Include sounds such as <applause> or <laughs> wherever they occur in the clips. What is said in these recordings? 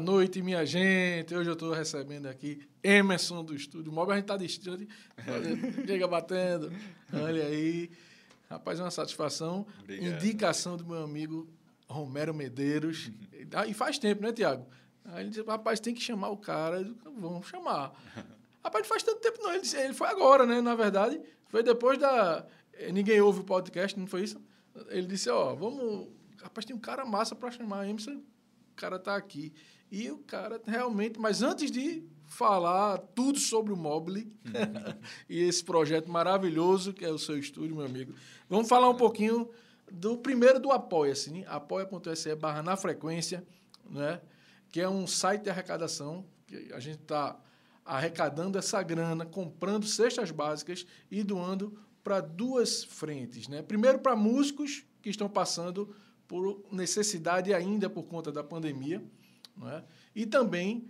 noite, minha gente. Hoje eu estou recebendo aqui Emerson do Estúdio Móvel. A gente está distante, chega batendo. Olha aí. Rapaz, é uma satisfação. Obrigado. Indicação do meu amigo Romero Medeiros. Ah, E faz tempo, né, Tiago? Aí ele disse, rapaz, tem que chamar o cara. Vamos chamar. <laughs> Rapaz, não faz tanto tempo não. Ele, disse- ele foi agora, né, na verdade. Foi depois da... eh, Ninguém ouve o podcast, não foi isso? Ele disse, ó, vamos... Rapaz, tem um cara massa para chamar. Emerson, o cara tá aqui. E o cara realmente... Mas antes de falar tudo sobre o Mobile <laughs> e esse projeto maravilhoso que é o seu estúdio, meu amigo, vamos falar um pouquinho do primeiro do Apoia-se, né? apoia.se barra na frequência, né? que é um site de arrecadação, que a gente está arrecadando essa grana, comprando cestas básicas e doando para duas frentes. Né? Primeiro, para músicos que estão passando por necessidade ainda por conta da pandemia, né? e também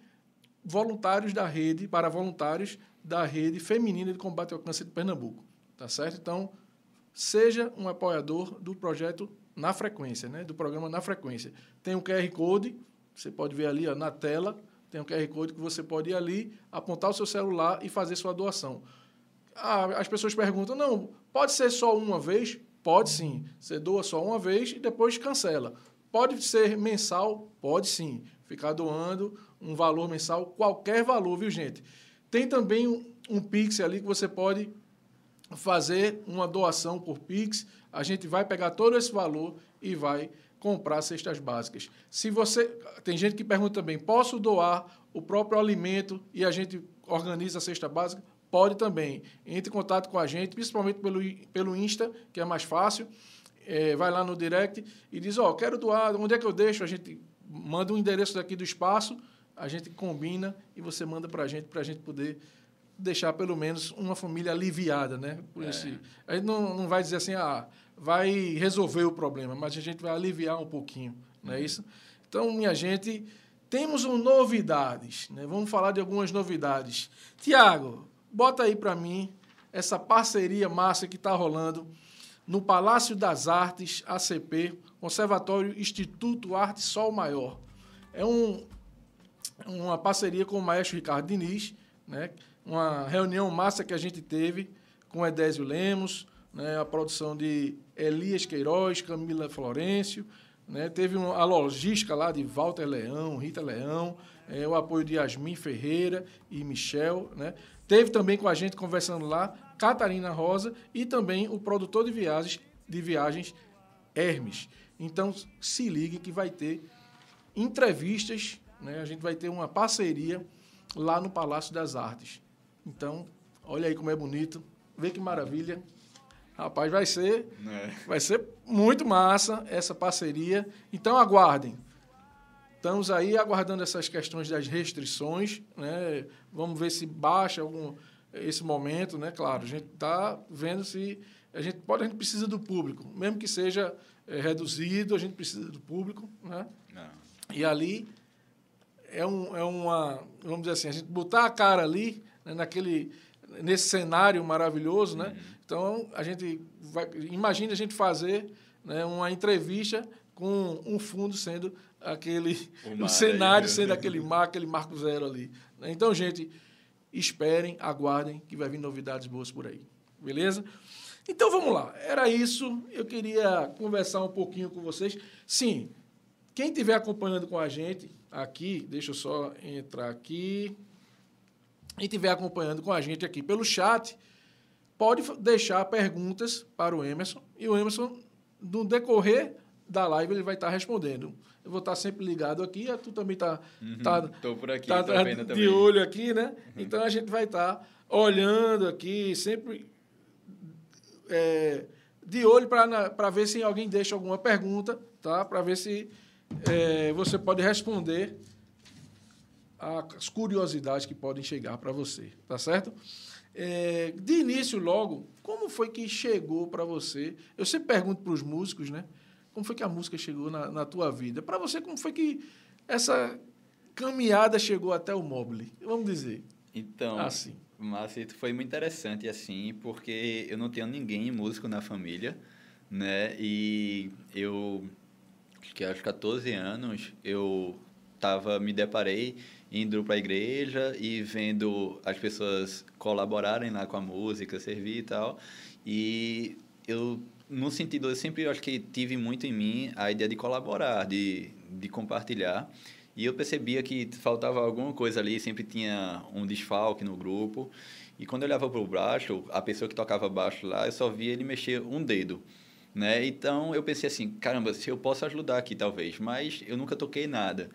voluntários da rede, para voluntários da rede feminina de combate ao câncer de Pernambuco. Tá certo? Então, seja um apoiador do projeto Na Frequência, né? do programa Na Frequência. Tem um QR Code, você pode ver ali ó, na tela, tem um QR Code que você pode ir ali, apontar o seu celular e fazer sua doação. Ah, as pessoas perguntam, não, pode ser só uma vez? Pode sim. Você doa só uma vez e depois cancela. Pode ser mensal? Pode sim. Ficar doando um valor mensal, qualquer valor, viu, gente? Tem também um, um Pix ali que você pode fazer uma doação por Pix. A gente vai pegar todo esse valor e vai comprar cestas básicas. Se você tem gente que pergunta também, posso doar o próprio alimento e a gente organiza a cesta básica? Pode também. Entre em contato com a gente, principalmente pelo pelo Insta, que é mais fácil. É, vai lá no direct e diz, ó, quero doar, onde é que eu deixo? A gente manda um endereço daqui do espaço, a gente combina e você manda para a gente, para a gente poder deixar pelo menos uma família aliviada, né? Por É. esse, a gente não, não vai dizer assim, ah, vai resolver o problema, mas a gente vai aliviar um pouquinho, não é isso? Então, minha gente, temos um novidades, né? Vamos falar de algumas novidades. Tiago, bota aí para mim essa parceria massa que está rolando no Palácio das Artes, ACP, Conservatório Instituto Arte Sol Maior. É um, uma parceria com o maestro Ricardo Diniz, né? uma reunião massa que a gente teve com Edésio Lemos, né? a produção de Elias Queiroz, Camila Florencio, né? teve um- a logística lá de Walter Leão, Rita Leão, eh, o apoio de Yasmin Ferreira e Michel. Né? Teve também com a gente conversando lá Catarina Rosa e também o produtor de viagens, de viagens Hermes. Então, se ligue que vai ter entrevistas, né? a gente vai ter uma parceria lá no Palácio das Artes. Então, olha aí como é bonito, vê que maravilha. Rapaz, vai ser, É. vai ser muito massa essa parceria. Então, aguardem. Estamos aí aguardando essas questões das restrições, né? Vamos ver se baixa algum esse momento, né? Claro, a gente está vendo se a gente pode, a gente precisa do público, mesmo que seja eh, reduzido, a gente precisa do público, né? Não. E ali é, um, é uma, vamos dizer assim, a gente botar a cara ali, né, naquele, nesse cenário maravilhoso, né? Então, a gente vai, imagina a gente fazer né, uma entrevista com um fundo sendo aquele, O mar cenário aí. sendo aquele mar, aquele marco zero ali. né? Então, gente, esperem, aguardem, que vai vir novidades boas por aí. Beleza? Então, vamos lá. Era isso. Eu queria conversar um pouquinho com vocês. Sim, quem estiver acompanhando com a gente aqui, deixa eu só entrar aqui. Quem estiver acompanhando com a gente aqui pelo chat, pode deixar perguntas para o Emerson. E o Emerson, no decorrer da live, ele vai estar respondendo. Eu vou estar sempre ligado aqui, e tu também está tá, Tô por aqui, tá, tô tá vendo de também. olho aqui, né? Então a gente vai estar olhando aqui, sempre é, de olho para ver se alguém deixa alguma pergunta, tá? Para ver se é, você pode responder as curiosidades que podem chegar para você, tá certo? É, de início, logo, como foi que chegou para você? Eu sempre pergunto para os músicos, né? Como foi que a música chegou na, na tua vida? Para você, como foi que essa caminhada chegou até o Mobile? Vamos dizer. Então, Assim. mas foi muito interessante, assim, porque eu não tenho ninguém músico na família, né? E eu, acho que aos 14 anos, eu tava, me deparei indo para a igreja e vendo as pessoas colaborarem lá com a música, servir e tal. E eu, no sentido, eu sempre acho que tive muito em mim a ideia de colaborar, de, de compartilhar. E eu percebia que faltava alguma coisa ali, sempre tinha um desfalque no grupo. E quando eu olhava para o baixo, a pessoa que tocava baixo lá, eu só via ele mexer um dedo. Né? Então eu pensei assim, caramba, se eu posso ajudar aqui talvez, mas eu nunca toquei nada.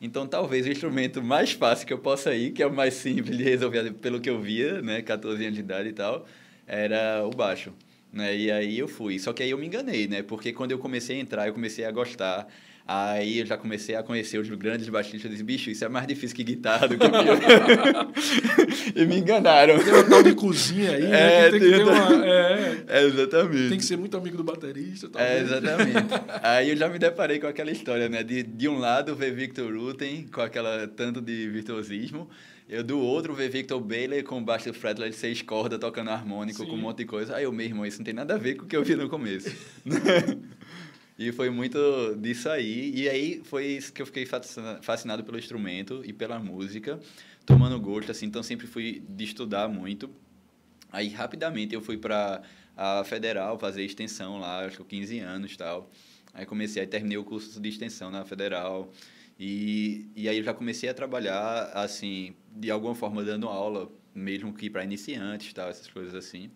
Então talvez o instrumento mais fácil que eu possa ir, que é o mais simples de resolver pelo que eu via, né, 14 anos de idade e tal, era o baixo. Né? E aí eu fui. Só que aí eu me enganei, né? Porque quando eu comecei a entrar, eu comecei a gostar. Aí eu já comecei a conhecer os grandes baixistas. Eu disse, bicho, isso é mais difícil que guitarra do que <laughs> e me enganaram. Tem uma tal de cozinha aí, né? É, que tem, que tem ter uma-. É, É, <laughs> exatamente. tem que ser muito amigo do baterista. É, talvez. exatamente. <laughs> Aí eu já me deparei com aquela história, né? De, de um lado ver Victor Rutten com aquela tanto de virtuosismo, eu do outro ver Victor Bailey com baixo fretless de seis cordas tocando harmônico Sim. com um monte de coisa. Aí eu, meu irmão, isso não tem nada a ver com o que eu vi no começo. E foi muito disso aí. E aí foi isso que eu fiquei fascina- fascinado pelo instrumento e pela música, tomando gosto, assim. Então sempre fui de estudar muito. Aí, rapidamente, eu fui para a Federal fazer extensão lá, acho que com 15 anos tal. Aí comecei, aí terminei o curso de extensão na Federal. E, e aí eu já comecei a trabalhar, assim, de alguma forma dando aula, mesmo que para iniciantes, tal, essas coisas assim.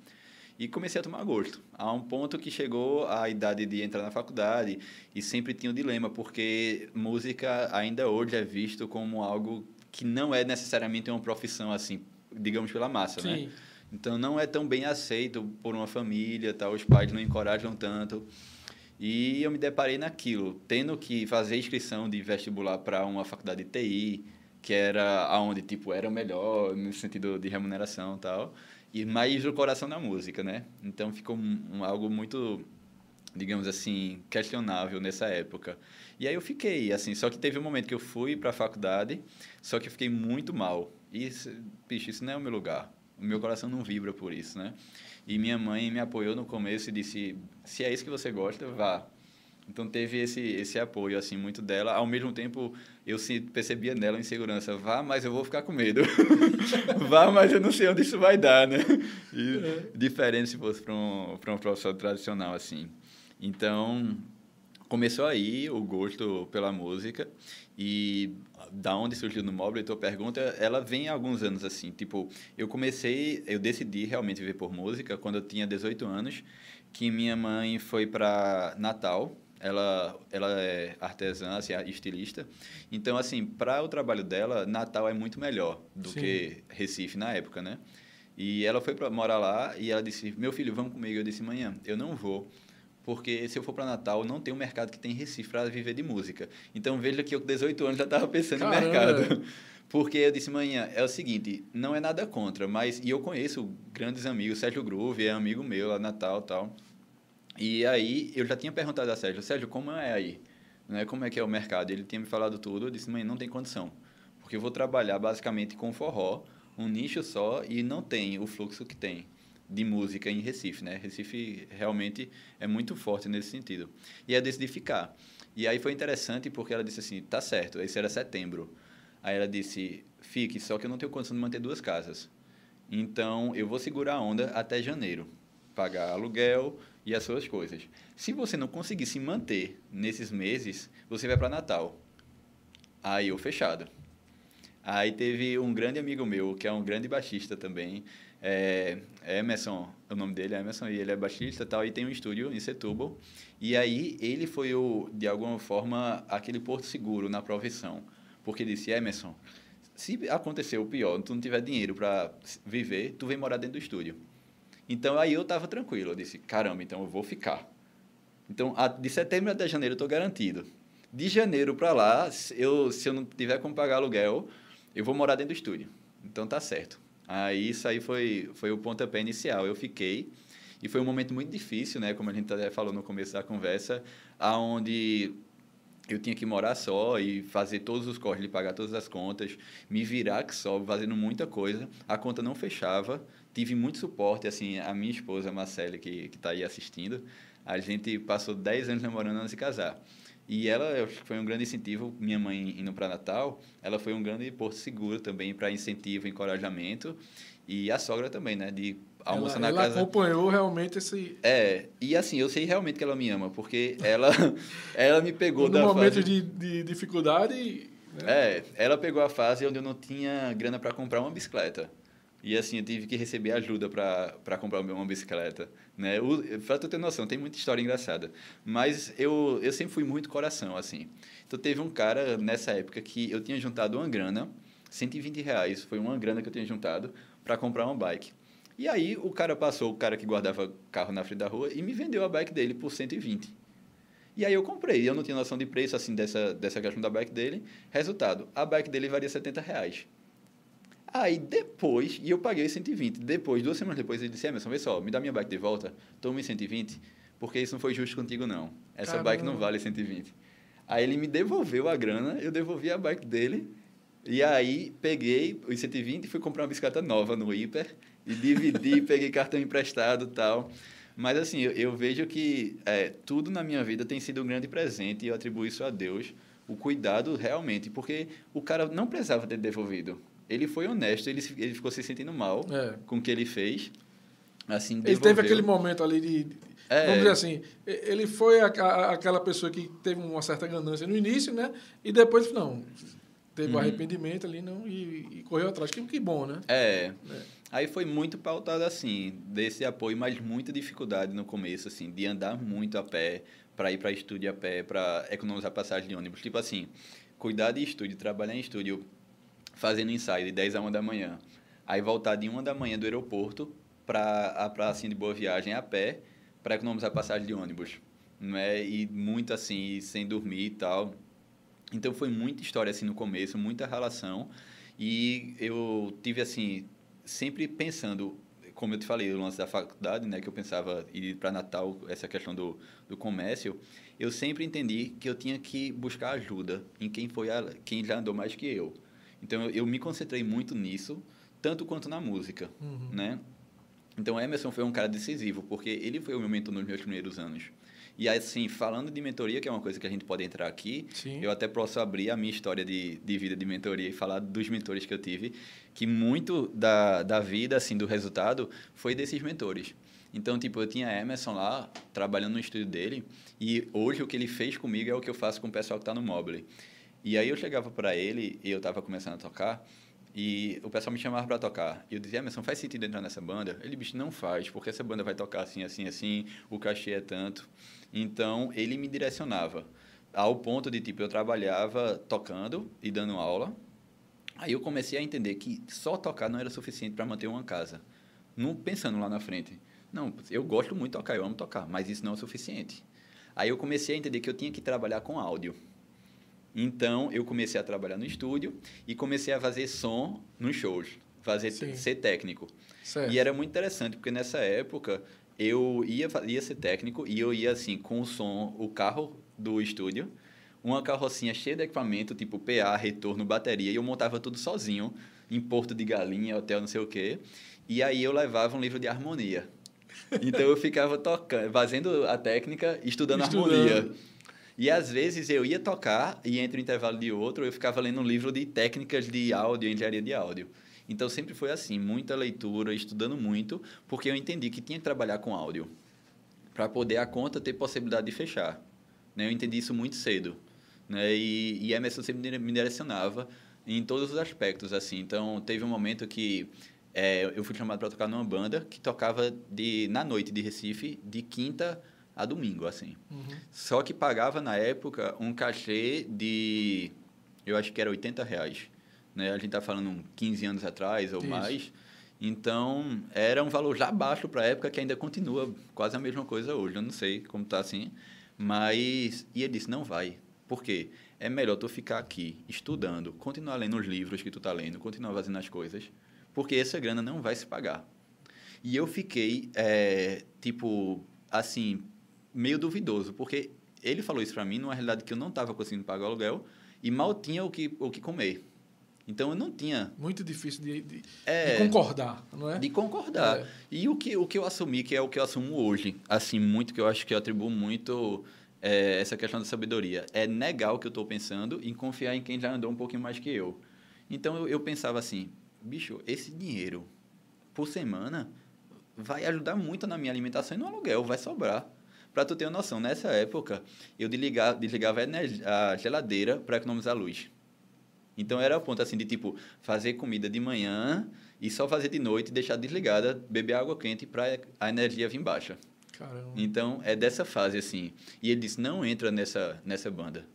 E comecei a tomar gosto. A um ponto que chegou a idade de entrar na faculdade e sempre tinha um dilema, porque música ainda hoje é visto como algo que não é necessariamente uma profissão, assim, digamos, pela massa, né? Sim. Então não é tão bem aceito por uma família, tal, os pais não encorajam tanto. E eu me deparei naquilo, tendo que fazer inscrição de vestibular para uma faculdade de TI, que era aonde tipo era o melhor no sentido de remuneração, tal, e mais o coração na música, né? Então ficou um, algo muito digamos assim, questionável nessa época. E aí eu fiquei, assim, só que teve um momento que eu fui para a faculdade, só que eu fiquei muito mal. E, bicho, isso não é o meu lugar. O meu coração não vibra por isso, né? E minha mãe me apoiou no começo e disse, se é isso que você gosta, vá. Então teve esse esse apoio assim muito dela. Ao mesmo tempo eu se percebia nela a insegurança. Vá, mas eu vou ficar com medo. <laughs> Vá, mas eu não sei onde isso vai dar, né? E diferente se fosse para um para um professor tradicional assim. Então começou aí o gosto pela música e da onde surgiu no Mobile, tua pergunta, ela vem há alguns anos assim, tipo, eu comecei, eu decidi realmente viver por música quando eu tinha 18 anos, que minha mãe foi para Natal, ela ela é artesã, assim, estilista. Então assim, para o trabalho dela, Natal é muito melhor do Sim. que Recife na época, né? E ela foi para morar lá e ela disse: "Meu filho, vamos comigo". Eu disse: "Manhã, eu não vou". Porque se eu for para Natal, não tem um mercado que tem em Recife para viver de música. Então veja que eu com 18 anos já estava pensando Caramba. em mercado. <laughs> Porque eu disse, manhã, é o seguinte, não é nada contra, mas e eu conheço grandes amigos, Sérgio Groove é amigo meu lá Natal, tal. E aí eu já tinha perguntado a Sérgio, Sérgio, como é aí? Né, como é que é o mercado? Ele tinha me falado tudo, eu disse, mãe, não tem condição. Porque eu vou trabalhar basicamente com forró, um nicho só e não tem o fluxo que tem de música em Recife, né? Recife realmente é muito forte nesse sentido. E eu decidi ficar. E aí foi interessante porque ela disse assim, tá certo, esse era setembro. Aí ela disse, fique, só que eu não tenho condição de manter duas casas. Então, eu vou segurar a onda até janeiro. Pagar aluguel e as suas coisas. Se você não conseguir se manter nesses meses, você vai para Natal. Aí eu fechado. Aí teve um grande amigo meu, que é um grande baixista também, é Emerson, o nome dele é Emerson, e ele é baixista tal, e tem um estúdio em Setúbal. E aí ele foi, o, de alguma forma, aquele porto seguro na profissão. Porque ele disse, Emerson, se acontecer o pior, tu não tiver dinheiro para viver, tu vem morar dentro do estúdio. Então aí eu estava tranquilo, eu disse, caramba, então eu vou ficar. Então, de setembro até janeiro eu estou garantido. De janeiro para lá, eu, se eu não tiver como pagar aluguel, eu vou morar dentro do estúdio. Então tá certo. Aí isso aí foi, foi o pontapé inicial. Eu fiquei e foi um momento muito difícil, né? Como a gente até falou no começo da conversa, aonde eu tinha que morar só e fazer todos os corres, pagar todas as contas, me virar que só, fazendo muita coisa. A conta não fechava. Tive muito suporte, assim, a minha esposa, Marcele, que está aí assistindo, a gente passou 10 anos namorando antes de casar. E ela foi um grande incentivo, minha mãe indo para Natal, ela foi um grande porto seguro também para incentivo, encorajamento. E a sogra também, né? De almoçar ela, na ela casa. acompanhou realmente esse. É, e assim, eu sei realmente que ela me ama, porque ela, <laughs> ela me pegou no da momento fase... de, de dificuldade. Né? É, ela pegou a fase onde eu não tinha grana para comprar uma bicicleta. E assim, eu tive que receber ajuda para comprar uma bicicleta. Né? Para tu ter noção, tem muita história engraçada. Mas eu, eu sempre fui muito coração, assim. Então teve um cara nessa época que eu tinha juntado uma grana, 120 reais, foi uma grana que eu tinha juntado para comprar uma bike. E aí o cara passou, o cara que guardava carro na frente da rua, e me vendeu a bike dele por 120. E aí eu comprei, eu não tinha noção de preço assim dessa, dessa questão da bike dele. Resultado, a bike dele valia 70 reais. Aí depois, e eu paguei 120. Depois, duas semanas depois, ele disse: Emerson, vê só, me dá minha bike de volta, tome 120, porque isso não foi justo contigo, não. Essa Caramba. bike não vale 120. Aí ele me devolveu a grana, eu devolvi a bike dele, e aí peguei os 120 e fui comprar uma bicicleta nova no Hiper, e dividi, <laughs> peguei cartão emprestado e tal. Mas assim, eu, eu vejo que é, tudo na minha vida tem sido um grande presente e eu atribuo isso a Deus, o cuidado realmente, porque o cara não precisava ter devolvido. Ele foi honesto, ele, ele ficou se sentindo mal É. com o que ele fez. Assim, Ele devolveu. teve aquele momento ali de. de- É. Vamos dizer assim, ele foi a- a- aquela pessoa que teve uma certa ganância no início, né? E depois, não, teve um Uhum. arrependimento ali não, e, e correu atrás. Que, que bom, né? É. Aí foi muito pautado assim, desse apoio, mas muita dificuldade no começo, assim, de andar muito a pé, para ir para estúdio a pé, para economizar passagem de ônibus. Tipo assim, cuidar de estúdio, trabalhar em estúdio, fazendo ensaio de 10 a 1 da manhã. Aí voltar de 1 da manhã do aeroporto para a praça de Boa Viagem a pé, para economizar passagem de ônibus. Né? E muito assim, sem dormir e tal. Então foi muita história assim no começo, muita relação. E eu tive assim, sempre pensando, como eu te falei, o lance da faculdade, né, que eu pensava ir para Natal, essa questão do, do comércio, eu sempre entendi que eu tinha que buscar ajuda em quem foi a, quem já andou mais que eu. Então eu, eu me concentrei muito nisso, tanto quanto na música, Uhum. né? Então Emerson foi um cara decisivo, porque ele foi o meu mentor nos meus primeiros anos. E assim, falando de mentoria, que é uma coisa que a gente pode entrar aqui, Sim. eu até posso abrir a minha história de, de vida de mentoria e falar dos mentores que eu tive, que muito da, da vida, assim, do resultado, foi desses mentores. Então, tipo, eu tinha Emerson lá, trabalhando no estúdio dele, e hoje o que ele fez comigo é o que eu faço com o pessoal que está no Mobile. E aí eu chegava para ele, e eu estava começando a tocar, e o pessoal me chamava para tocar. E eu dizia, Emerson, faz sentido entrar nessa banda? Ele, bicho, não faz, porque essa banda vai tocar assim, assim, assim, o cachê é tanto. Então, ele me direcionava. Ao ponto de, tipo, eu trabalhava tocando e dando aula. Aí eu comecei a entender que só tocar não era suficiente para manter uma casa. Não pensando lá na frente. Não, eu gosto muito de tocar, eu amo tocar, mas isso não é o suficiente. Aí eu comecei a entender que eu tinha que trabalhar com áudio. Então, eu comecei a trabalhar no estúdio e comecei a fazer som nos shows, fazer Sim. ser técnico. Certo. E era muito interessante, porque nessa época eu ia, ia ser técnico e eu ia assim, com o som, o carro do estúdio, uma carrocinha cheia de equipamento, tipo PA, retorno, bateria, e eu montava tudo sozinho, em Porto de Galinha, hotel, não sei o quê. E aí eu levava um livro de harmonia. Então eu ficava tocando, fazendo a técnica, estudando, Estudando. harmonia. E às vezes eu ia tocar e entre um intervalo de outro eu ficava lendo um livro de técnicas de áudio, engenharia de áudio. Então sempre foi assim, muita leitura, estudando muito, porque eu entendi que tinha que trabalhar com áudio para poder a conta ter possibilidade de fechar. Né? Eu entendi isso muito cedo. Né? E, e Emerson sempre me direcionava em todos os aspectos. assim. Então teve um momento que é, eu fui chamado para tocar numa banda que tocava de, na noite de Recife, de quinta a domingo. assim. Uhum. Só que pagava na época um cachê de, eu acho que era 80 reais. Né? A gente está falando 15 anos atrás ou Isso. mais. Então, era um valor já baixo para a época, que ainda continua quase a mesma coisa hoje. Eu não sei como está assim. Mas, e ele disse, não vai. Por quê? É melhor tu ficar aqui estudando, continuar lendo os livros que tu tá lendo, continuar fazendo as coisas, porque essa grana não vai se pagar. E eu fiquei, é, tipo, assim, meio duvidoso, porque ele falou isso para mim numa realidade que eu não estava conseguindo pagar o aluguel e mal tinha o que, o que comer. Então eu não tinha. Muito difícil de, de, É. de concordar, não é? De concordar. É. E o que, o que eu assumi, que é o que eu assumo hoje, assim, muito, que eu acho que eu atribuo muito é, essa questão da sabedoria, é negar o que eu estou pensando e confiar em quem já andou um pouquinho mais que eu. Então eu, eu pensava assim, bicho, esse dinheiro por semana vai ajudar muito na minha alimentação e no aluguel, vai sobrar. Para tu ter uma noção, nessa época, eu desligava, desligava a geladeira para economizar luz. Então era o ponto assim de tipo fazer comida de manhã e só fazer de noite deixar desligada, beber água quente para a energia vir baixa. Caramba. Então é dessa fase assim. E ele disse: "Não entra nessa nessa banda".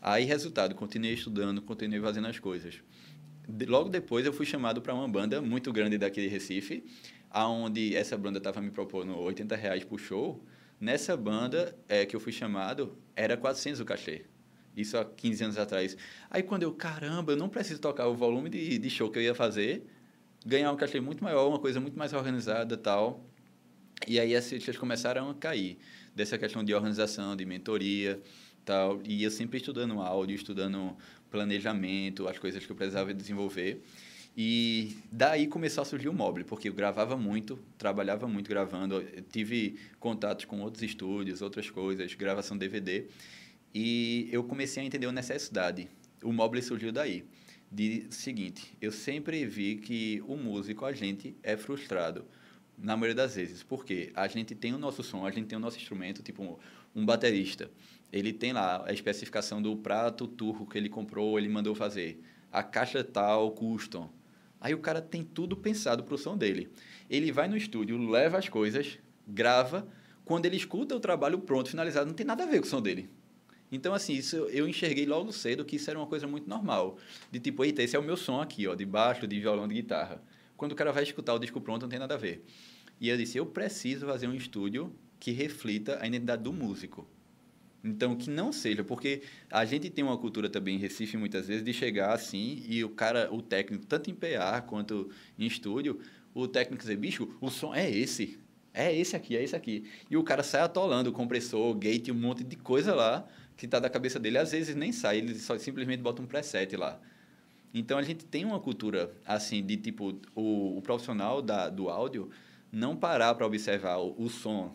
Aí resultado, continuei estudando, continuei fazendo as coisas. De- logo depois eu fui chamado para uma banda muito grande daqui de Recife, aonde essa banda estava me propondo 80 reais por show. Nessa banda é, que eu fui chamado, era 400 o cachê. Isso há 15 anos atrás. Aí quando eu, caramba, eu não preciso tocar o volume de, de show que eu ia fazer, ganhar um cachê muito maior, uma coisa muito mais organizada tal. E aí as fichas começaram a cair dessa questão de organização, de mentoria, tal. E eu sempre estudando áudio, estudando planejamento, as coisas que eu precisava desenvolver. E daí começou a surgir o mobile, porque eu gravava muito, trabalhava muito gravando, eu tive contatos com outros estúdios, outras coisas, gravação DVD. E eu comecei a entender a necessidade. O mobile surgiu daí. De seguinte, eu sempre vi que o músico, a gente, é frustrado na maioria das vezes. Porque a gente tem o nosso som, a gente tem o nosso instrumento, tipo um, baterista. Ele tem lá a especificação do prato turco que ele comprou, ele mandou fazer. A caixa tal, custom. Aí o cara tem tudo pensado para o som dele. Ele vai no estúdio, leva as coisas, grava. Quando ele escuta o trabalho pronto, finalizado, não tem nada a ver com o som dele. Então, assim, isso eu enxerguei logo cedo que isso era uma coisa muito normal. De tipo, eita, esse é o meu som aqui, ó, de baixo, de violão, de guitarra. Quando o cara vai escutar o disco pronto, não tem nada a ver. E eu disse, eu preciso fazer um estúdio que reflita a identidade do músico. Então, que não seja, porque a gente tem uma cultura também em Recife, muitas vezes, de chegar assim e o cara, o técnico, tanto em PA quanto em estúdio, o técnico dizer, bicho, o som é esse. É esse aqui, é esse aqui. E o cara sai atolando o compressor, gate, um monte de coisa lá que tá da cabeça dele. Às vezes nem sai, ele só simplesmente bota um preset lá. Então, a gente tem uma cultura, assim, de tipo, o, o profissional da, do áudio não parar para observar o, o som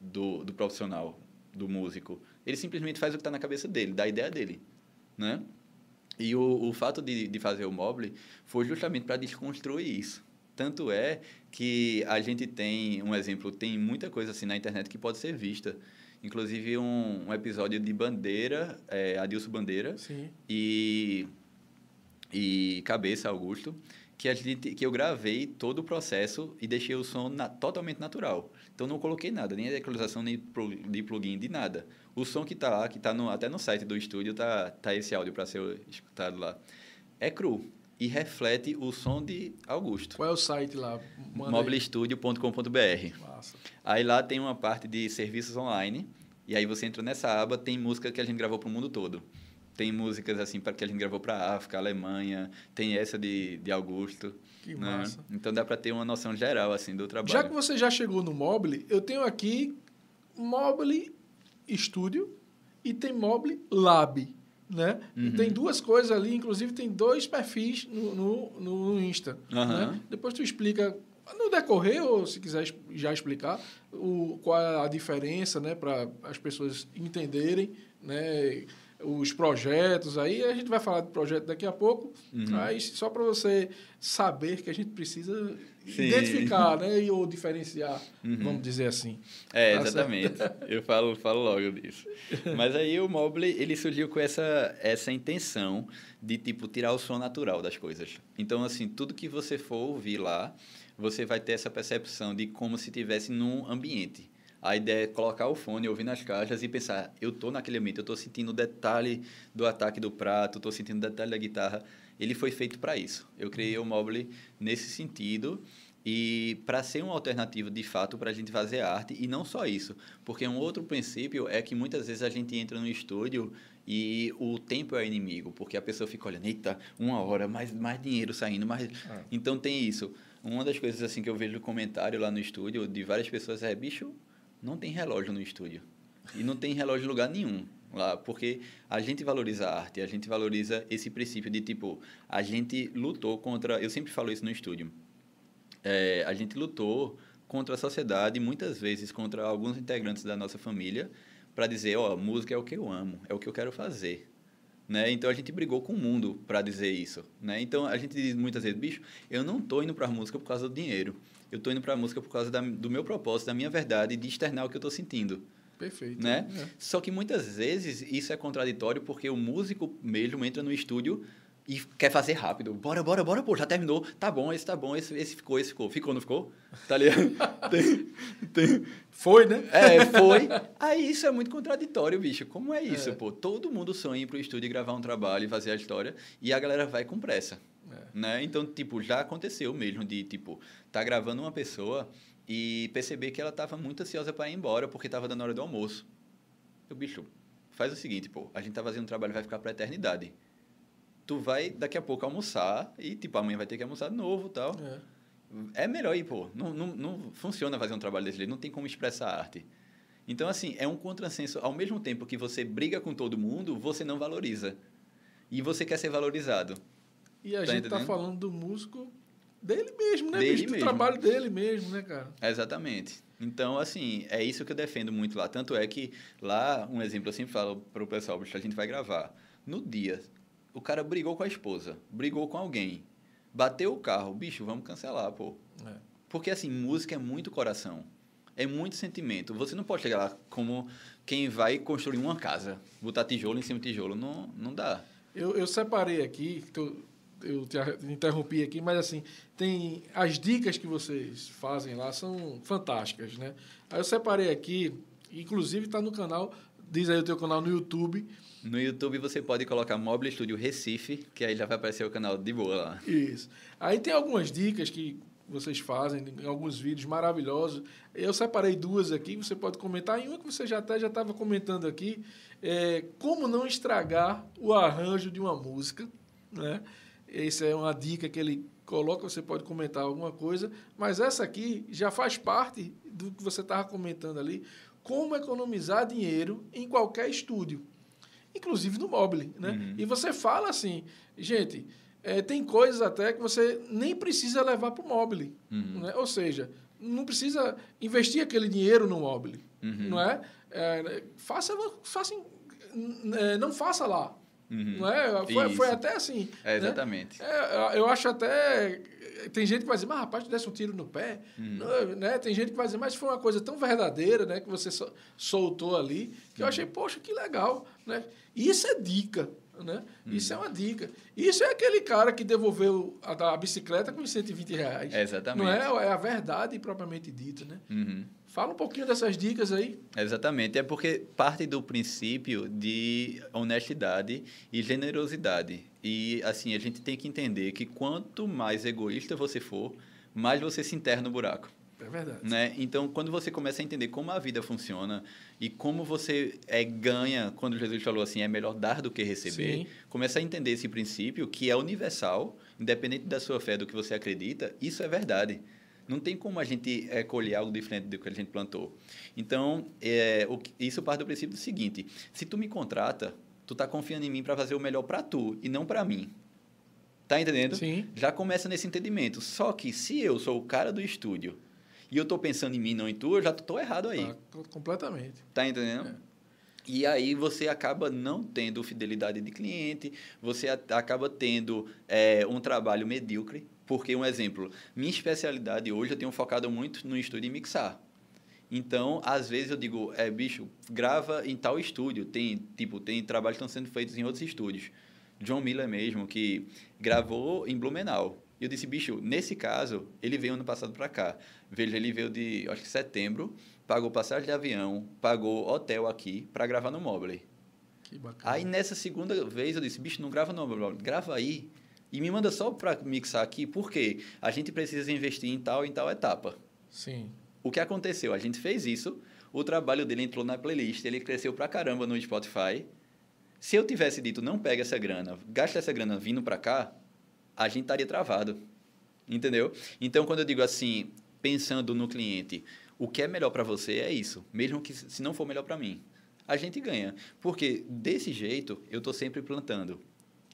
do, do profissional, do músico. Ele simplesmente faz o que está na cabeça dele, da ideia dele, né? E o, o fato de, de fazer o mobile foi justamente para desconstruir isso. Tanto é que a gente tem, um exemplo, tem muita coisa assim na internet que pode ser vista. Inclusive um, um episódio de Bandeira, é, Adilson Bandeira, Sim. e, e Cabeça Augusto, que, a gente, que eu gravei todo o processo e deixei o som na, totalmente natural. Então, não coloquei nada, nem equalização, nem pro- de plugin, de nada. O som que está lá, que está até no site do estúdio, tá, tá esse áudio para ser escutado lá. É cru e reflete o som de Augusto. Qual é o site lá? Mobilestudio.com.br. Aí lá tem uma parte de serviços online, e aí você entra nessa aba, tem música que a gente gravou para o mundo todo. Tem músicas assim para que a gente gravou para a África, Alemanha, tem essa de, de Augusto. Que né? massa. Então dá para ter uma noção geral assim do trabalho. Já que você já chegou no Mobile, eu tenho aqui Mobile Studio e tem Mobile Lab, né? Uhum. tem duas coisas ali, inclusive tem dois perfis no, no, no Insta, Aham. né? Depois tu explica no decorrer ou se quiser já explicar o, qual é a diferença, né, para as pessoas entenderem, né, os projetos aí a gente vai falar do projeto daqui a pouco, Uhum. mas só para você saber que a gente precisa Sim. identificar, né, e ou diferenciar, Uhum. vamos dizer assim. É, Tá exatamente. <laughs> Eu falo, falo logo disso. Mas aí o Mobile, ele surgiu com essa, essa intenção de, tipo, tirar o som natural das coisas. Então, assim, tudo que você for ouvir lá, você vai ter essa percepção de como se estivesse num ambiente. A ideia é colocar o fone, ouvir nas caixas e pensar, eu tô naquele ambiente, eu tô sentindo o detalhe do ataque do prato, tô sentindo o detalhe da guitarra. Ele foi feito para isso. Eu criei o Mobile nesse sentido e para ser uma alternativa de fato para a gente fazer arte e não só isso, porque um outro princípio é que muitas vezes a gente entra no estúdio e o tempo é inimigo, porque a pessoa fica olhando, eita, uma hora, mais, mais dinheiro saindo, mais... Ah. Então tem isso. Uma das coisas assim que eu vejo no comentário lá no estúdio de várias pessoas é, bicho, não tem relógio no estúdio. E não tem relógio em lugar nenhum lá, porque a gente valoriza a arte, a gente valoriza esse princípio de tipo, a gente lutou contra, eu sempre falo isso no estúdio, é, a gente lutou contra a sociedade, muitas vezes contra alguns integrantes da nossa família, para dizer, ó, oh, música é o que eu amo, é o que eu quero fazer. Né? Então a gente brigou com o mundo para dizer isso, né? Então a gente diz muitas vezes, bicho, eu não tô indo para música por causa do dinheiro. Eu tô indo para a música por causa da, do meu propósito, da minha verdade, de externar o que eu tô sentindo. Perfeito. Né? É. Só que muitas vezes isso é contraditório porque o músico mesmo entra no estúdio e quer fazer rápido. Bora, bora, bora, pô, já terminou. Tá bom, esse tá bom, esse, esse ficou, esse ficou. Ficou, não ficou? Tá ligado? <laughs> tem, tem... Foi, né? É, foi. Aí isso é muito contraditório, bicho. Como é isso, é. pô? Todo mundo sonha ir pro estúdio e gravar um trabalho e fazer a história e a galera vai com pressa. Né? Então, tipo, já aconteceu mesmo de, tipo, tá gravando uma pessoa e perceber que ela estava muito ansiosa para ir embora porque estava dando hora do almoço. Eu, bicho, faz o seguinte, pô, a gente tá fazendo um trabalho vai ficar para eternidade. Tu vai daqui a pouco almoçar e, tipo, amanhã vai ter que almoçar de novo tal. É. é melhor ir, pô. Não, não, não funciona fazer um trabalho desse jeito, não tem como expressar arte. Então, assim, é um contrassenso. Ao mesmo tempo que você briga com todo mundo, você não valoriza. E você quer ser valorizado. E a tá gente está falando do músico dele mesmo, né? Dele bicho, mesmo. Do trabalho dele mesmo, né, cara? Exatamente. Então, assim, é isso que eu defendo muito lá. Tanto é que lá, um exemplo, eu sempre falo para o pessoal, a gente vai gravar. No dia, o cara brigou com a esposa, brigou com alguém, bateu o carro, bicho, vamos cancelar, pô. É. Porque, assim, música é muito coração. É muito sentimento. Você não pode chegar lá como quem vai construir uma casa, botar tijolo em cima de tijolo. Não, não dá. Eu, eu separei aqui, tô, eu te interrompi aqui, mas assim, tem as dicas que vocês fazem lá são fantásticas, né? Aí eu separei aqui, inclusive está no canal, diz aí o teu canal no YouTube. No YouTube você pode colocar Mobile Studio Recife, que aí já vai aparecer o canal de boa lá. Isso. Aí tem algumas dicas que vocês fazem em alguns vídeos maravilhosos. Eu separei duas aqui, você pode comentar. Em uma que você já até já estava comentando aqui, é como não estragar o arranjo de uma música, né? Essa é uma dica que ele coloca, você pode comentar alguma coisa, mas essa aqui já faz parte do que você estava comentando ali, como economizar dinheiro em qualquer estúdio, inclusive no mobile, né? Uhum. E você fala assim, gente, é, tem coisas até que você nem precisa levar para o mobile, uhum. né? ou seja, não precisa investir aquele dinheiro no mobile, uhum. não é? é faça, faça, não faça lá, Uhum. Não é? Foi, foi até assim. É, exatamente. Né? É, eu acho até. Tem gente que vai dizer, mas rapaz, tu desse um tiro no pé. Uhum. né? Tem gente que vai dizer, mas foi uma coisa tão verdadeira né, que você soltou ali, que uhum. eu achei, poxa, que legal. Né? Isso é dica. Né? Uhum. Isso é uma dica. Isso é aquele cara que devolveu a, a bicicleta com 120 reais. É exatamente. Não é? É a verdade propriamente dita. Né? Fala um pouquinho dessas dicas aí. Exatamente. É porque parte do princípio de honestidade e generosidade. E, assim, a gente tem que entender que quanto mais egoísta você for, mais você se enterra no buraco. É verdade. Né? Então, quando você começa a entender como a vida funciona e como você é, ganha, quando Jesus falou assim, é melhor dar do que receber, Sim. começa a entender esse princípio que é universal, independente da sua fé, do que você acredita, isso é verdade. Não tem como a gente é, colher algo diferente do que a gente plantou. Então, é, o, isso parte do princípio do seguinte: se tu me contrata, tu tá confiando em mim para fazer o melhor para tu e não para mim. Tá entendendo? Sim. Já começa nesse entendimento. Só que se eu sou o cara do estúdio e eu tô pensando em mim, não em tu, eu já tô errado aí. Tá, completamente. Tá entendendo? É. E aí você acaba não tendo fidelidade de cliente, você acaba tendo é, um trabalho medíocre, porque, um exemplo, minha especialidade hoje eu tenho focado muito no estúdio e mixar. Então, às vezes eu digo, é, bicho, grava em tal estúdio. Tem, tipo, tem trabalhos que estão sendo feitos em outros estúdios. John Miller mesmo, que gravou em Blumenau. E eu disse, bicho, nesse caso, ele veio ano passado para cá. Veja, ele veio de, acho que setembro, pagou passagem de avião, pagou hotel aqui para gravar no Mobile. Que bacana. Aí, nessa segunda vez, eu disse, bicho, não grava no Mobile, grava aí. E me manda só para mixar aqui, porque a gente precisa investir em tal em tal etapa. Sim. O que aconteceu? A gente fez isso, o trabalho dele entrou na playlist, ele cresceu pra caramba no Spotify. Se eu tivesse dito, não pega essa grana, gasta essa grana vindo para cá, a gente estaria travado. Entendeu? Então, quando eu digo assim, pensando no cliente, o que é melhor para você é isso, mesmo que se não for melhor para mim. a gente ganha. Porque desse jeito, eu estou sempre plantando.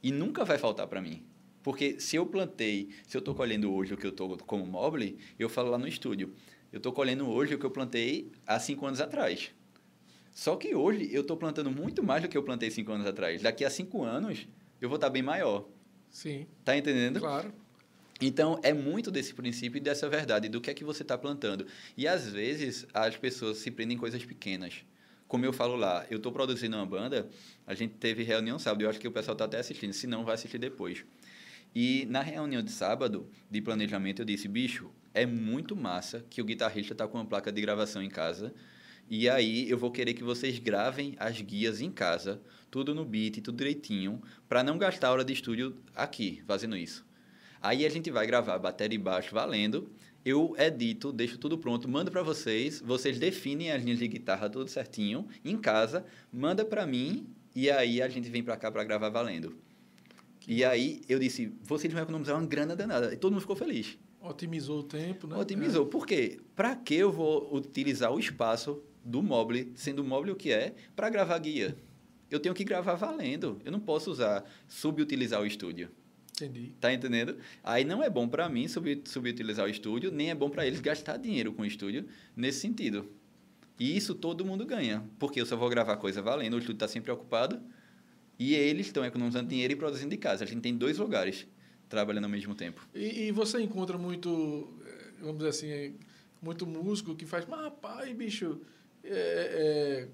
E nunca vai faltar para mim. Porque se eu plantei, se eu estou colhendo hoje o que eu estou como mobile, eu falo lá no estúdio, eu estou colhendo hoje o que eu plantei há cinco anos atrás. Só que hoje eu estou plantando muito mais do que eu plantei cinco anos atrás. Daqui a cinco anos, eu vou estar tá bem maior. Sim. Tá entendendo? Claro. Então, é muito desse princípio e dessa verdade, do que é que você está plantando. E, às vezes, as pessoas se prendem em coisas pequenas. Como eu falo lá, eu estou produzindo uma banda, a gente teve reunião sábado, eu acho que o pessoal está até assistindo, se não, vai assistir depois. E, na reunião de sábado, de planejamento, eu disse, bicho, é muito massa que o guitarrista está com uma placa de gravação em casa, e aí eu vou querer que vocês gravem as guias em casa, tudo no beat, tudo direitinho, para não gastar hora de estúdio aqui, fazendo isso. Aí a gente vai gravar bateria e baixo valendo. Eu edito, deixo tudo pronto, mando para vocês. Vocês definem as linhas de guitarra tudo certinho em casa, manda para mim e aí a gente vem para cá para gravar valendo. E aí eu disse, vocês vão economizar uma grana danada. E todo mundo ficou feliz. Otimizou o tempo, né? Otimizou. É. Por quê? Para que eu vou utilizar o espaço do mobile, sendo o mobile o que é, para gravar guia? Eu tenho que gravar valendo. Eu não posso usar, subutilizar o estúdio. Entendi. Tá entendendo? Aí não é bom para mim sub, subutilizar o estúdio, nem é bom para eles gastar dinheiro com o estúdio nesse sentido. E isso todo mundo ganha, porque eu só vou gravar coisa valendo, o estúdio está sempre ocupado e eles estão economizando dinheiro e produzindo de casa. A gente tem dois lugares trabalhando ao mesmo tempo. E, e você encontra muito, eh, vamos dizer assim, muito músico que faz, mas rapaz, bicho, é, é,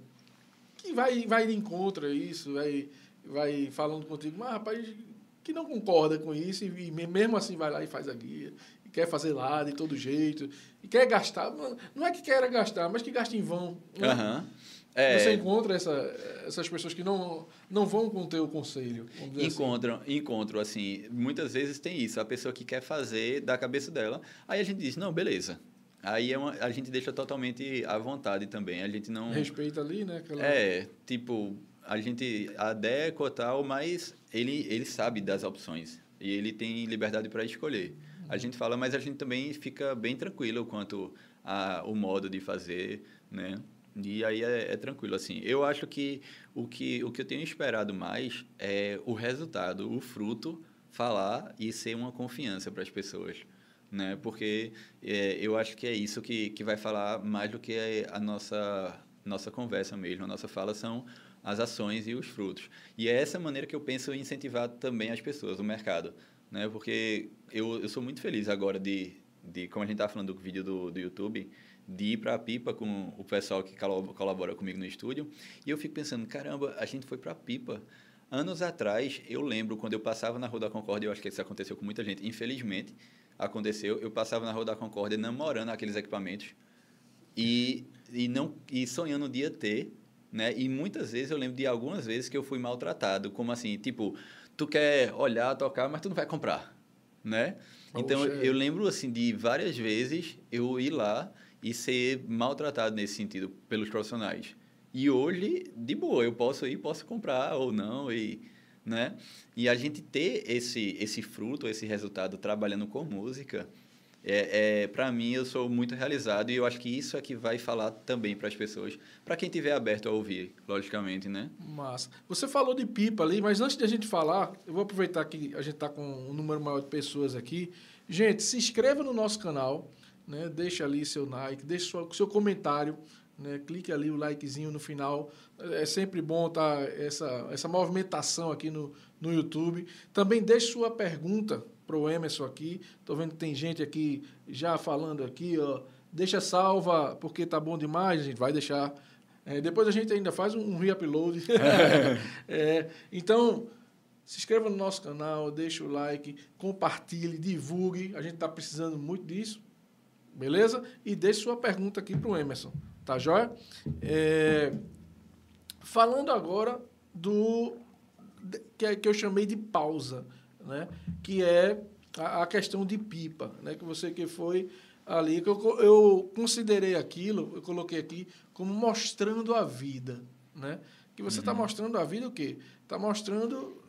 que vai, vai de encontro a isso, vai, vai falando contigo, mas rapaz, que não concorda com isso e mesmo assim vai lá e faz a guia, e quer fazer lá de todo jeito, e quer gastar, não é que queira gastar, mas que gaste em vão. Né? Uhum. É... Você encontra essa, essas pessoas que não, não vão com o teu conselho? Encontram, assim. encontro, assim, muitas vezes tem isso, a pessoa que quer fazer da cabeça dela, aí a gente diz, não, beleza, Aí é uma, a gente deixa totalmente à vontade também. A gente não. Respeita ali, né? Aquela... É, tipo, a gente adequa tal, mas ele, ele sabe das opções. E ele tem liberdade para escolher. A gente fala, mas a gente também fica bem tranquilo quanto ao modo de fazer, né? E aí é, é, tranquilo, assim. Eu acho que o, que o que eu tenho esperado mais é o resultado, o fruto, falar e ser uma confiança para as pessoas, né? Porque é, eu acho que é isso que, que vai falar mais do que a nossa, nossa conversa mesmo. A nossa fala são as ações e os frutos. E é essa maneira que eu penso em incentivar também as pessoas, o mercado. Né? Porque eu, eu sou muito feliz agora de, de como a gente estava falando do vídeo do, do YouTube, de ir para a Pipa com o pessoal que colabora comigo no estúdio. E eu fico pensando, caramba, a gente foi para a Pipa. Anos atrás, eu lembro quando eu passava na Rua da Concórdia, eu acho que isso aconteceu com muita gente, infelizmente aconteceu, eu passava na Rua da Concórdia namorando aqueles equipamentos e, e, não, e sonhando um dia ter né? E muitas vezes eu lembro de algumas vezes que eu fui maltratado, como assim, tipo, tu quer olhar, tocar, mas tu não vai comprar, né? Então eu, eu lembro assim de várias vezes eu ir lá e ser maltratado nesse sentido pelos profissionais. E hoje, de boa, eu posso ir, posso comprar ou não e né? E a gente ter esse esse fruto, esse resultado trabalhando com música, é, é para mim eu sou muito realizado e eu acho que isso é que vai falar também para as pessoas, para quem tiver aberto a ouvir, logicamente, né? Massa. Você falou de pipa ali, mas antes de a gente falar, eu vou aproveitar que a gente está com um número maior de pessoas aqui. Gente, se inscreva no nosso canal, né? Deixa ali seu like, deixa seu, seu comentário, né? Clique ali o likezinho no final. É sempre bom tá essa essa movimentação aqui no no YouTube. Também deixe sua pergunta para o Emerson aqui. Estou vendo que tem gente aqui já falando aqui, ó. Deixa salva, porque tá bom demais, a gente vai deixar. É, depois a gente ainda faz um re-upload. <laughs> é, então, se inscreva no nosso canal, deixa o like, compartilhe, divulgue. A gente está precisando muito disso. Beleza? E deixe sua pergunta aqui para o Emerson. Tá joia? É, falando agora do que, que eu chamei de pausa né? que é a, a questão de pipa, né? que você que foi ali, que eu, eu considerei aquilo, eu coloquei aqui, como mostrando a vida. Né? Que você está uhum. mostrando a vida o quê? Está mostrando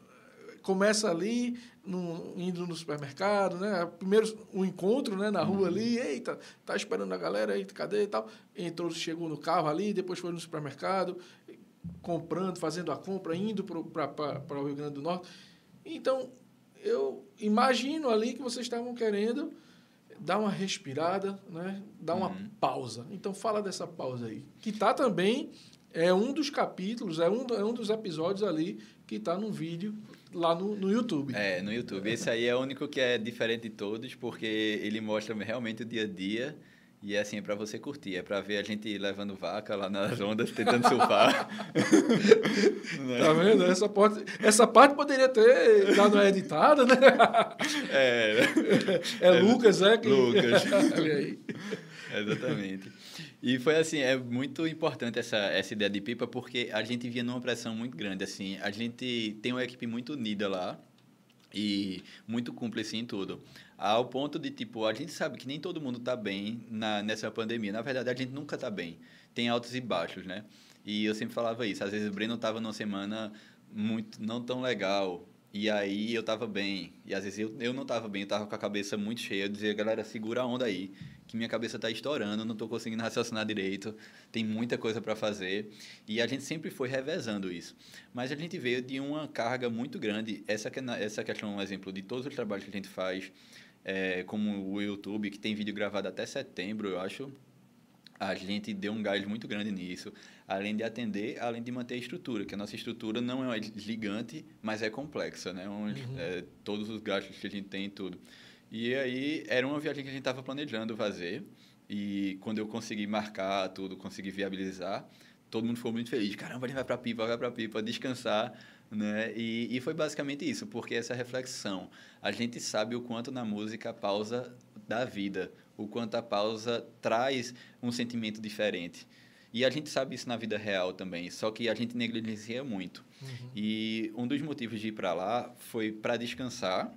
começa ali, no, indo no supermercado, né? Primeiro o um encontro, né? Na rua uhum. ali, eita, tá esperando a galera, eita, cadê e tal. Entrou, chegou no carro ali, depois foi no supermercado. comprando, fazendo a compra, indo para o Rio Grande do Norte. Então, eu imagino ali que vocês estavam querendo dar uma respirada, né? dar uma Uhum. pausa. Então, fala dessa pausa aí. Que está também, é um dos capítulos, é um, é um dos episódios ali que está no vídeo lá no, no YouTube. É, no YouTube. Esse aí é o único que é diferente de todos, porque ele mostra realmente o dia a dia. E é assim, é pra você curtir, é pra ver a gente levando vaca lá nas ondas, tentando surfar. <laughs> Tá vendo? Essa parte, essa parte poderia ter dado uma editada, né? É, <laughs> É, Lucas, é? Que... Lucas. <laughs> Olha aí. Exatamente. E foi assim, é muito importante essa, essa ideia de pipa, porque a gente via numa pressão muito grande, assim. A gente tem uma equipe muito unida lá e muito cúmplice em tudo. Ao ponto de, tipo, a gente sabe que nem todo mundo tá bem na, nessa pandemia. Na verdade, a gente nunca tá bem. Tem altos e baixos, né? E eu sempre falava isso. Às vezes o Breno tava numa semana muito não tão legal. E aí eu tava bem. E às vezes eu, eu não tava bem, eu tava com a cabeça muito cheia. Eu dizia, galera, segura a onda aí, que minha cabeça tá estourando, não tô conseguindo raciocinar direito, tem muita coisa para fazer. E a gente sempre foi revezando isso. Mas a gente veio de uma carga muito grande. Essa, que- essa questão é um exemplo de todos os trabalhos que a gente faz, é, como o YouTube, que tem vídeo gravado até setembro, eu acho. A gente deu um gás muito grande nisso, além de atender, além de manter a estrutura, que a nossa estrutura não é gigante, mas é complexa, né? Um, é, todos os gastos que a gente tem e tudo. E aí era uma viagem que a gente estava planejando fazer, e quando eu consegui marcar tudo, consegui viabilizar, todo mundo ficou muito feliz. Caramba, gente vai para Pipa, vai para Pipa, descansar, né? E, e foi basicamente isso, porque essa reflexão, a gente sabe o quanto na música a pausa da vida, o quanto a pausa traz um sentimento diferente. E a gente sabe isso na vida real também, só que a gente negligencia muito. E um dos motivos de ir para lá foi para descansar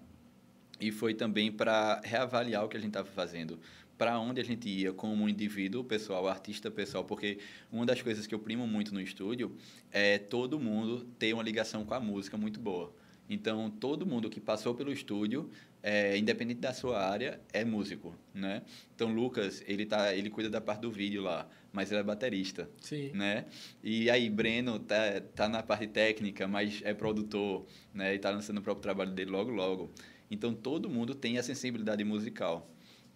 e foi também para reavaliar o que a gente estava fazendo. Para onde a gente ia como indivíduo, pessoal, artista pessoal, porque uma das coisas que eu primo muito no estúdio é todo mundo ter uma ligação com a música muito boa. Então, todo mundo que passou pelo estúdio, é, independente da sua área, é músico, né? Então, Lucas, ele, tá, ele cuida da parte do vídeo lá, mas ele é baterista Sim. né? E aí, Breno tá, tá na parte técnica, mas é produtor, né? E tá lançando o próprio trabalho dele logo, logo. Então, todo mundo tem a sensibilidade musical.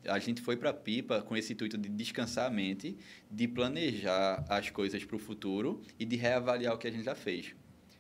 A gente foi para Pipa com esse intuito de descansar a mente, de planejar as coisas para o futuro e de reavaliar o que a gente já fez.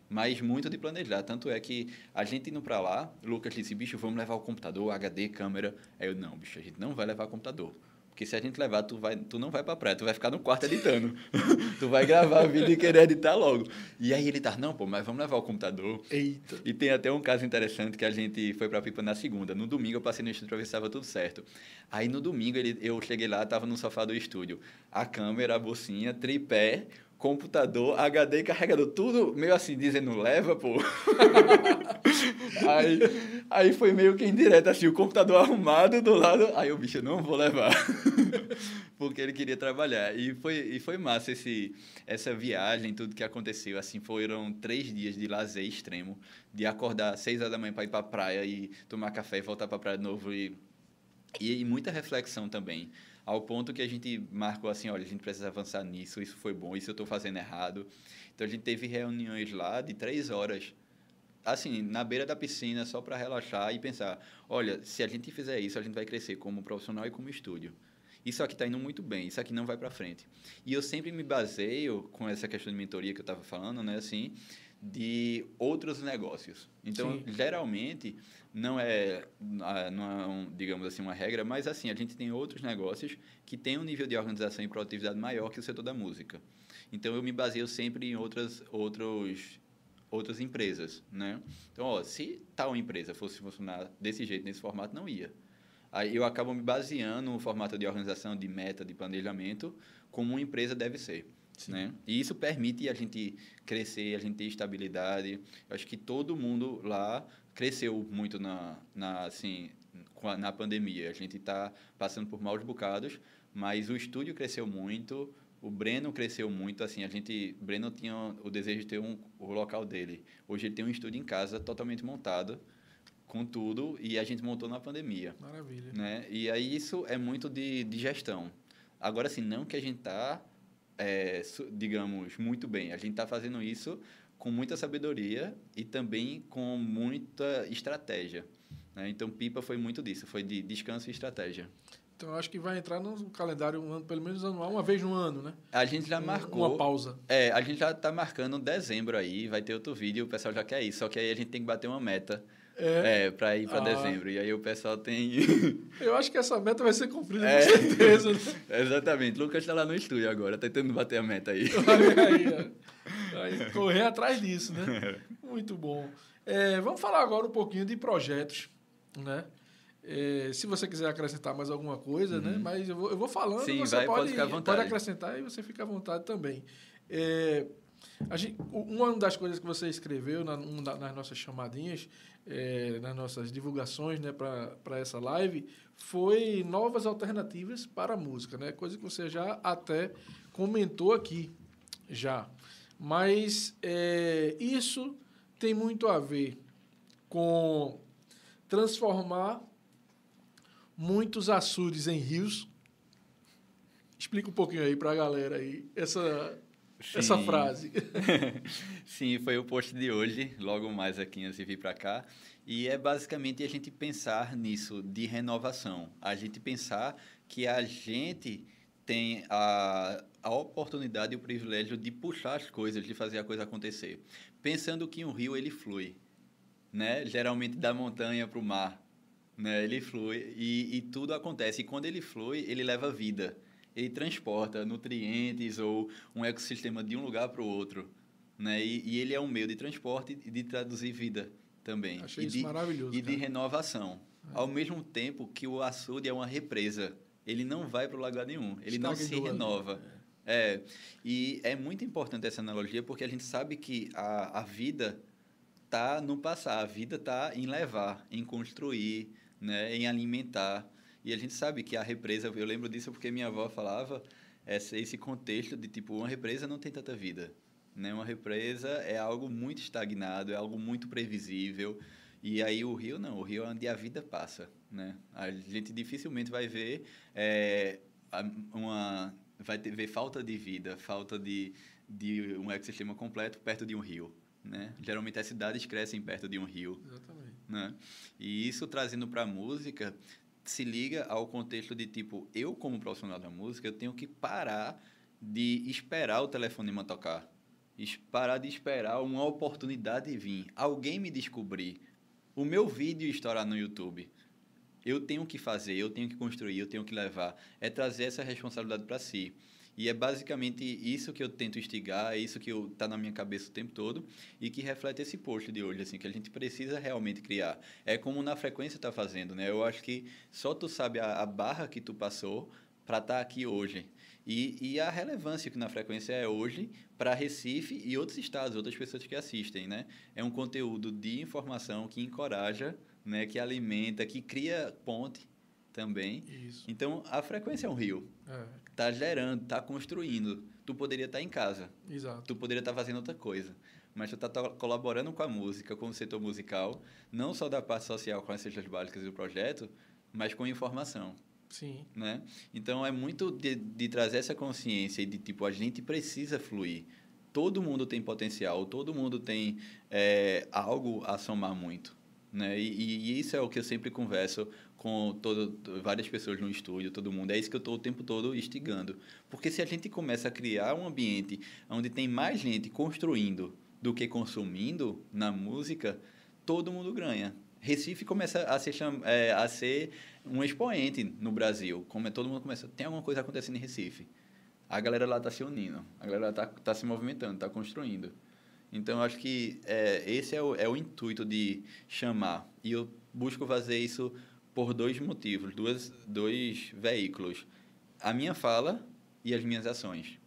Mas muito de planejar. Tanto é que a gente indo para lá, Lucas disse, bicho, vamos levar o computador, HD, câmera. Aí eu, não, bicho, a gente não vai levar computador. Porque se a gente levar, tu, vai, tu não vai pra praia, tu vai ficar no quarto editando. <laughs> tu vai gravar vídeo e querer editar logo. E aí ele tá, não, pô, mas vamos levar o computador. Eita. E tem até um caso interessante que a gente foi pra Pipa na segunda. No domingo eu passei no estúdio pra ver se estava tudo certo. Aí no domingo ele, eu cheguei lá, tava no sofá do estúdio. A câmera, a bolsinha, tripé, computador, HD, carregador, tudo meio assim, dizendo leva, pô. <laughs> aí, aí foi meio que indireto, assim, o computador arrumado do lado. Aí o bicho, não vou levar. <laughs> Porque ele queria trabalhar. E foi, e foi massa esse, essa viagem, tudo que aconteceu. Assim, foram três dias de lazer extremo. De acordar às seis horas da manhã para ir para a praia e tomar café e voltar para a praia de novo. E, e, e muita reflexão também. Ao ponto que a gente marcou assim, olha, a gente precisa avançar nisso, isso foi bom, isso eu estou fazendo errado. Então a gente teve reuniões lá de três horas assim, na beira da piscina, só para relaxar e pensar, olha, se a gente fizer isso, a gente vai crescer como profissional e como estúdio. Isso aqui está indo muito bem, isso aqui não vai para frente. E eu sempre me baseio com essa questão de mentoria que eu estava falando, né, assim, de outros negócios. Então, Sim. geralmente não é, ah, não é um, digamos assim uma regra, mas assim a gente tem outros negócios que têm um nível de organização e produtividade maior que o setor da música. Então eu me baseio sempre em outras outros outras empresas, né? Então, ó, se tal empresa fosse funcionar desse jeito, nesse formato, não ia. Aí eu acabo me baseando no formato de organização, de meta, de planejamento, como uma empresa deve ser. Né? E isso permite a gente crescer, a gente ter estabilidade. Eu acho que todo mundo lá cresceu muito na, na, assim, na pandemia. A gente está passando por maus bocados, mas o estúdio cresceu muito, o Breno cresceu muito. Assim, a gente, Breno tinha o desejo de ter um, o local dele. Hoje ele tem um estúdio em casa totalmente montado, com tudo, e a gente montou na pandemia Maravilha. né? E aí isso é muito de, de gestão. Agora, assim, não que a gente tá é, digamos, muito bem. A gente está fazendo isso com muita sabedoria e também com muita estratégia. né? Então, Pipa foi muito disso, foi de descanso e estratégia. Então, eu acho que vai entrar no calendário, um ano, pelo menos anual, uma vez no ano, né? A gente já marcou. Uma pausa. É, a gente já tá marcando dezembro aí, vai ter outro vídeo, o pessoal já quer isso. Só que aí a gente tem que bater uma meta É, é, para ir para Ah. dezembro. E aí o pessoal tem. <laughs> eu acho que essa meta vai ser cumprida, É. com certeza. Né? <laughs> Exatamente. Lucas está lá no estúdio agora, tentando bater a meta aí. <laughs> Aí, correr atrás disso, né? Muito bom. É, vamos falar agora um pouquinho de projetos, né? É, se você quiser acrescentar mais alguma coisa, né? Mas eu vou, eu vou falando, Uhum. Sim, você vai, pode pode, ficar à vontade. acrescentar e você fica à vontade também. É, a gente, uma das coisas que você escreveu na, nas nossas chamadinhas, é, nas nossas divulgações né, para essa live, foi novas alternativas para a música, né? Coisa que você já até comentou aqui, já. Mas é, isso tem muito a ver com transformar muitos açudes em rios. Explica um pouquinho aí para a galera aí essa, essa Sim. frase. <laughs> Sim, foi o post de hoje, logo mais aqui antes de vir para cá. E é basicamente a gente pensar nisso, de renovação. A gente pensar que a gente tem a, a oportunidade e o privilégio de puxar as coisas, de fazer a coisa acontecer. Pensando que um rio, ele flui, né? Geralmente da montanha para o mar, né? Ele flui e, e tudo acontece. E quando ele flui, ele leva vida. Ele transporta nutrientes ou um ecossistema de um lugar para o outro, né? E, e ele é um meio de transporte e de traduzir vida também. Achei e isso de, maravilhoso. e de cara. renovação. Ao mesmo tempo que o açude é uma represa. Ele não vai para lugar nenhum. Ele não se renova. É. E é muito importante essa analogia porque a gente sabe que a, a vida tá no passar, a vida tá em levar, em construir, né, em alimentar. E a gente sabe que a represa, eu lembro disso porque minha avó falava esse, esse contexto de tipo uma represa não tem tanta vida, né? Uma represa é algo muito estagnado, é algo muito previsível. E aí o rio não, o rio é onde a vida passa, né? A gente dificilmente vai ver é, uma vai ter, ver falta de vida, falta de, de um ecossistema completo perto de um rio, né? Geralmente as cidades crescem perto de um rio, Exatamente. né? E isso trazendo para a música se liga ao contexto de tipo, eu como profissional da música, eu tenho que parar de esperar o telefonema tocar. Parar de esperar uma oportunidade vir, alguém me descobrir, o meu vídeo estourar no YouTube. Eu tenho que fazer, eu tenho que construir, eu tenho que levar. É trazer essa responsabilidade para si. E é basicamente isso que eu tento instigar, é isso que está na minha cabeça o tempo todo e que reflete esse post de hoje, assim, que a gente precisa realmente criar. É como na frequência está fazendo, né? Eu acho que só tu sabe a, a barra que tu passou para estar aqui hoje. E, e a relevância que na frequência é hoje para Recife e outros estados, outras pessoas que assistem, né? É um conteúdo de informação que encoraja, né? Que alimenta, que cria ponte também. Isso. Então, a frequência é um rio. É, Tá gerando, tá construindo. Tu poderia estar em casa, exato. tu poderia estar fazendo outra coisa. Mas tu está colaborando com a música, com o setor musical, não só da parte social com as cestas básicas do projeto, mas com informação, Sim. né? Então é muito de, de trazer essa consciência de tipo a gente precisa fluir. Todo mundo tem potencial, todo mundo tem é, algo a somar muito, né? E- e isso é o que eu sempre converso com todo, várias pessoas no estúdio, todo mundo. É isso que eu estou o tempo todo instigando. Porque se a gente começa a criar um ambiente onde tem mais gente construindo do que consumindo na música, todo mundo ganha. Recife começa a ser, é, a ser um expoente no Brasil. Como é, todo mundo começa, tem alguma coisa acontecendo em Recife. A galera lá está se unindo, a galera está tá se movimentando, está construindo. Então, eu acho que é, esse é o, é o intuito de chamar. E eu busco fazer isso por dois motivos, duas, dois veículos. A minha fala e as minhas ações.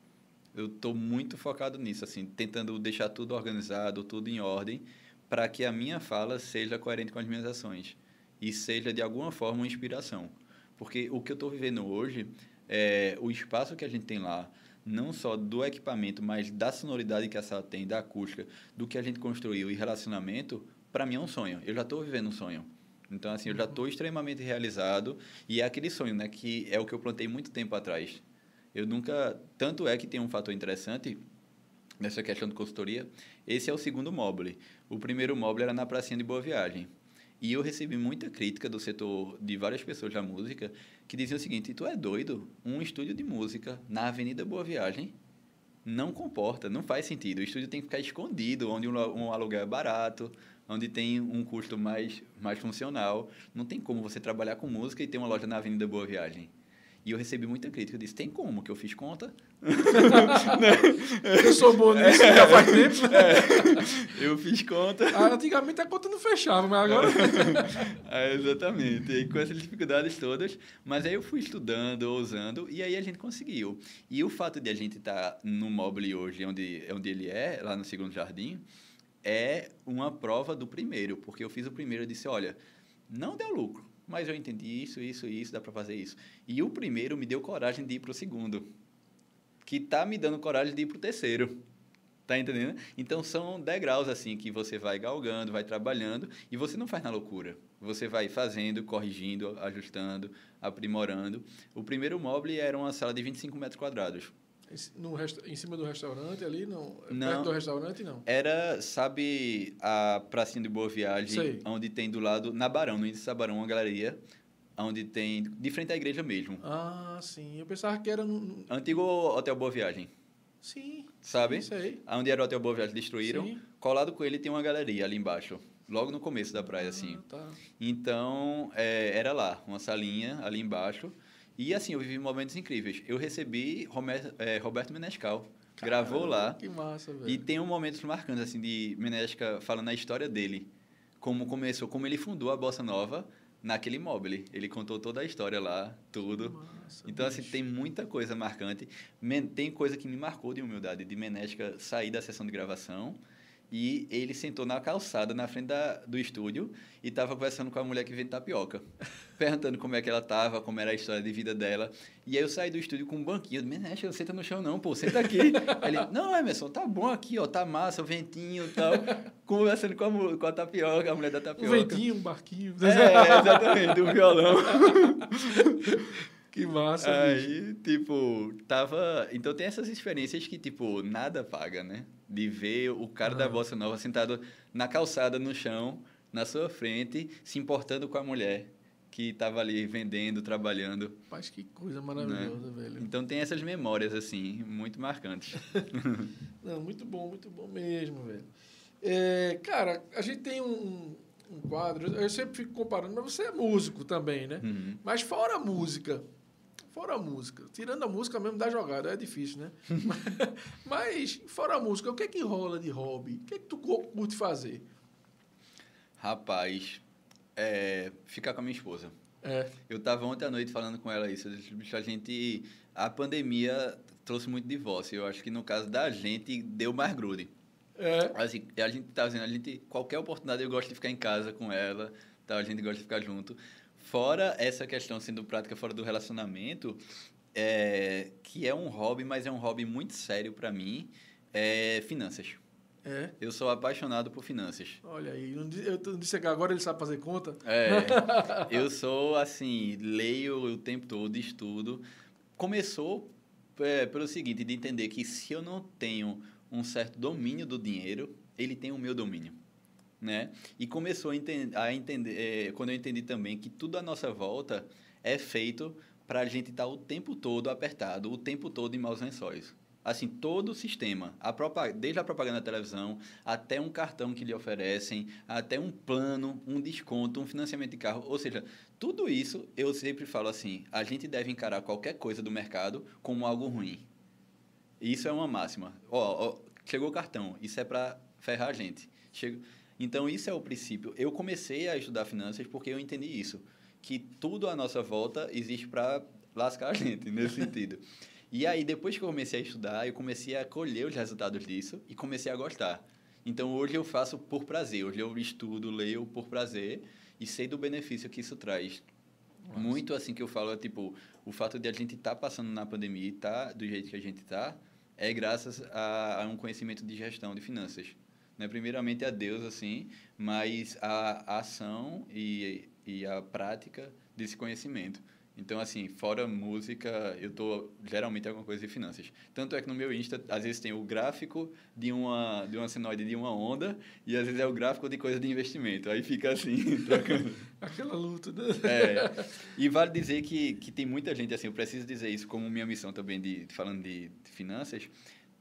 Eu estou muito focado nisso, assim, tentando deixar tudo organizado, tudo em ordem, para que a minha fala seja coerente com as minhas ações e seja, de alguma forma, uma inspiração. Porque o que eu estou vivendo hoje, é, o espaço que a gente tem lá, não só do equipamento, mas da sonoridade que a sala tem, da acústica, do que a gente construiu e relacionamento, para mim é um sonho. Eu já estou vivendo um sonho. Então, assim, eu já estou extremamente realizado e é aquele sonho, né, que é o que eu plantei muito tempo atrás. Eu nunca. Tanto é que tem um fator interessante nessa questão de consultoria. Esse é o segundo mobile. O primeiro mobile era na pracinha de Boa Viagem. E eu recebi muita crítica do setor de várias pessoas da música que diziam o seguinte: tu é doido? Um estúdio de música na Avenida Boa Viagem não comporta, não faz sentido. O estúdio tem que ficar escondido, onde um aluguel é barato, onde tem um custo mais, mais funcional. Não tem como você trabalhar com música e ter uma loja na Avenida Boa Viagem. E eu recebi muita crítica. Eu disse, tem como? Que eu fiz conta. <laughs> eu sou bom nisso, já faz tempo. É, eu fiz conta. Ah, antigamente a conta não fechava, mas agora... <laughs> é, exatamente. E com essas dificuldades todas. Mas aí eu fui estudando, ousando, e aí a gente conseguiu. E o fato de a gente estar tá no Mobile hoje, onde, onde ele é, lá no Segundo Jardim, é uma prova do primeiro. Porque eu fiz o primeiro e disse, olha, não deu lucro mas eu entendi isso, isso, isso, dá para fazer isso. E o primeiro me deu coragem de ir para o segundo, que tá me dando coragem de ir para o terceiro. Tá entendendo? Então são degraus assim que você vai galgando, vai trabalhando e você não faz na loucura. Você vai fazendo, corrigindo, ajustando, aprimorando. O primeiro móvel era uma sala de 25 metros quadrados. No resta... Em cima do restaurante ali, não? não? Perto do restaurante, não? Era, sabe, a pracinha de Boa Viagem, Sei. onde tem do lado, na Barão, no índice da Barão, uma galeria, onde tem, de frente à igreja mesmo. Ah, sim. Eu pensava que era no... Antigo Hotel Boa Viagem. Sim. Sabe? Aí. Onde era o Hotel Boa Viagem, destruíram. Sim. Colado com ele tem uma galeria ali embaixo. Logo no começo da praia, ah, assim. Tá. Então, é, era lá, uma salinha ali embaixo. E assim, eu vivi momentos incríveis. Eu recebi Romer, é, Roberto Menescal. Caramba, gravou lá. Que massa, velho. E tem um momentos marcantes, assim, de Menesca falando a história dele. Como começou, como ele fundou a Bossa Nova naquele imóvel. Ele contou toda a história lá, tudo. Massa, então, assim, bicho. tem muita coisa marcante. Tem coisa que me marcou de humildade, de Menesca sair da sessão de gravação e ele sentou na calçada, na frente da, do estúdio, e estava conversando com a mulher que vende tapioca. <laughs> perguntando como é que ela estava, como era a história de vida dela. E aí eu saí do estúdio com um banquinho. Menesca, não senta no chão não, pô, senta aqui. <laughs> Ele, não, Emerson, tá bom aqui, ó, tá massa, o ventinho e tal. Conversando com a, com a tapioca, a mulher da Um tapioca. ventinho, um barquinho. É, exatamente, um violão. <laughs> Que massa, bicho. Aí, tipo, tava. Então tem essas experiências que, tipo, nada paga, né? De ver o cara da bossa nova sentado na calçada, no chão, na sua frente, se importando com a mulher que tava ali vendendo, trabalhando. Rapaz, que coisa maravilhosa, velho. Então tem essas memórias, assim, muito marcantes. <laughs> Não, muito bom, muito bom mesmo, velho. É, cara, a gente tem um, um quadro, eu sempre fico comparando, mas você é músico também, né? Uhum. Mas fora a música, fora a música, tirando a música mesmo da jogada, é difícil, né? <laughs> mas fora a música, o que é que rola de hobby? O que é que tu cu- curte fazer? Rapaz, é, ficar com a minha esposa. É, Eu tava ontem à noite falando com ela isso. Eu disse, "Bicho, A gente. A pandemia trouxe muito divórcio. Eu acho que no caso da gente, deu mais grude. é, Assim, a gente tá dizendo, a gente, qualquer oportunidade eu gosto de ficar em casa com ela, tá? a gente gosta de ficar junto. Fora essa questão sendo prática fora do relacionamento, é, que é um hobby, mas é um hobby muito sério para mim, é finanças. é. Eu sou apaixonado por finanças. Olha aí, eu não disse que agora ele sabe fazer conta? É, <laughs> eu sou assim, leio o tempo todo, estudo. Começou é, pelo seguinte, de entender que se eu não tenho um certo domínio do dinheiro, ele tem o meu domínio, né? E começou a, enten- a entender, é, quando eu entendi também que tudo à nossa volta é feito para a gente estar o tempo todo apertado, o tempo todo em maus lençóis. Assim, todo o sistema, a desde a propaganda da televisão, até um cartão que lhe oferecem, até um plano, um desconto, um financiamento de carro. Ou seja, tudo isso eu sempre falo assim: a gente deve encarar qualquer coisa do mercado como algo ruim. Isso é uma máxima. Ó, ó, chegou o cartão, isso é para ferrar a gente. Chega... Então, isso é o princípio. Eu comecei a estudar finanças porque eu entendi isso. Que tudo à nossa volta existe para lascar a gente, <laughs> nesse sentido. E aí, depois que eu comecei a estudar, eu comecei a colher os resultados disso e comecei a gostar. Então, hoje eu faço por prazer. Hoje eu estudo, leio por prazer e sei do benefício que isso traz. Muito assim que eu falo é tipo, o fato de a gente estar passando na pandemia e estar do jeito que a gente está é graças a, a um conhecimento de gestão de finanças. Né? Primeiramente a Deus, assim, mas a, a ação e, e a prática desse conhecimento. Então, assim, fora música, eu tô geralmente alguma coisa de finanças. Tanto é que no meu Insta, às vezes tem o gráfico de uma, de uma sinoide de uma onda e às vezes é o gráfico de coisa de investimento. Aí fica assim, <laughs> trocando. Aquela luta, né? É, e vale dizer que, que tem muita gente, assim, eu preciso dizer isso como minha missão também, de, falando de, de finanças,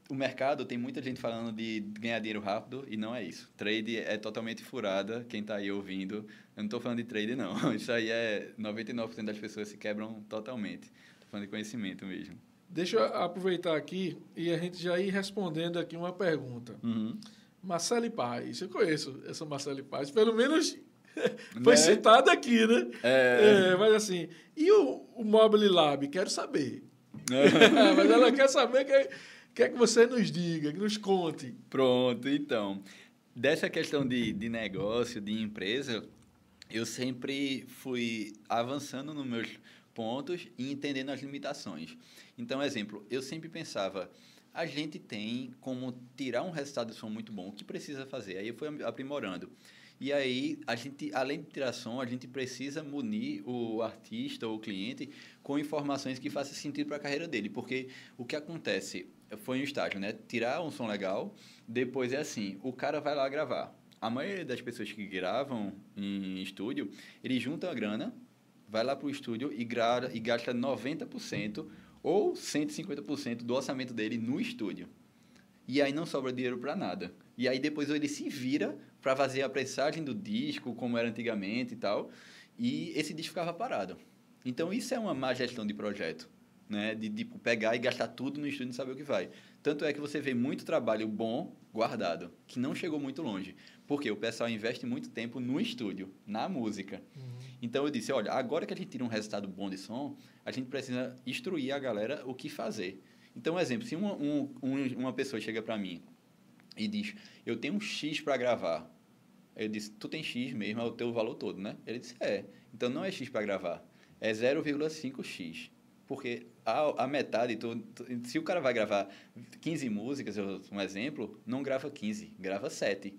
o mercado tem muita gente falando de ganhar dinheiro rápido e não é isso. Trade é totalmente furada. Quem está aí ouvindo, eu não estou falando de trade, não. <laughs> Isso aí é 99% das pessoas se quebram totalmente. Estou falando de conhecimento mesmo. Deixa eu aproveitar aqui e a gente já ir respondendo aqui uma pergunta. Uhum. Marcele Paz, eu conheço essa Marcele Paz, pelo menos <laughs> foi Né? citada aqui, né? É. É, mas assim, e o, o Mobile Lab? Quero saber. <laughs> mas ela quer saber que quer que você nos diga, que nos conte. Pronto, então. Dessa questão de, de negócio, de empresa, eu sempre fui avançando nos meus pontos e entendendo as limitações. Então, exemplo, eu sempre pensava, a gente tem como tirar um resultado de som muito bom, o que precisa fazer? Aí eu fui aprimorando. E aí, a gente, além de tirar som, a gente precisa munir o artista ou o cliente com informações que façam sentido para a carreira dele. Porque o que acontece foi um estágio, né? Tirar um som legal, depois é assim, o cara vai lá gravar. A maioria das pessoas que gravam em estúdio, ele junta a grana, vai lá para o estúdio e, gra e gasta 90% ou 150% do orçamento dele no estúdio. E aí não sobra dinheiro para nada. E aí depois ele se vira para fazer a pressagem do disco, como era antigamente e tal, e esse disco ficava parado. Então isso é uma má gestão de projeto, né? De tipo, pegar e gastar tudo no estúdio e saber o que vai. Tanto é que você vê muito trabalho bom guardado, que não chegou muito longe. Porque o pessoal investe muito tempo no estúdio, na música. Então eu disse, olha, agora que a gente tira um resultado bom de som, a gente precisa instruir a galera o que fazer. Então, um exemplo, se uma, um, um- uma pessoa chega para mim e diz, eu tenho um X para gravar. Eu disse, tu tem X mesmo, é o teu valor todo, né? Ele disse, é. Então não é X para gravar, é 0,5X. Porque a, a metade, tu, tu- se o cara vai gravar 15 músicas, um exemplo, não grava 15, grava 7.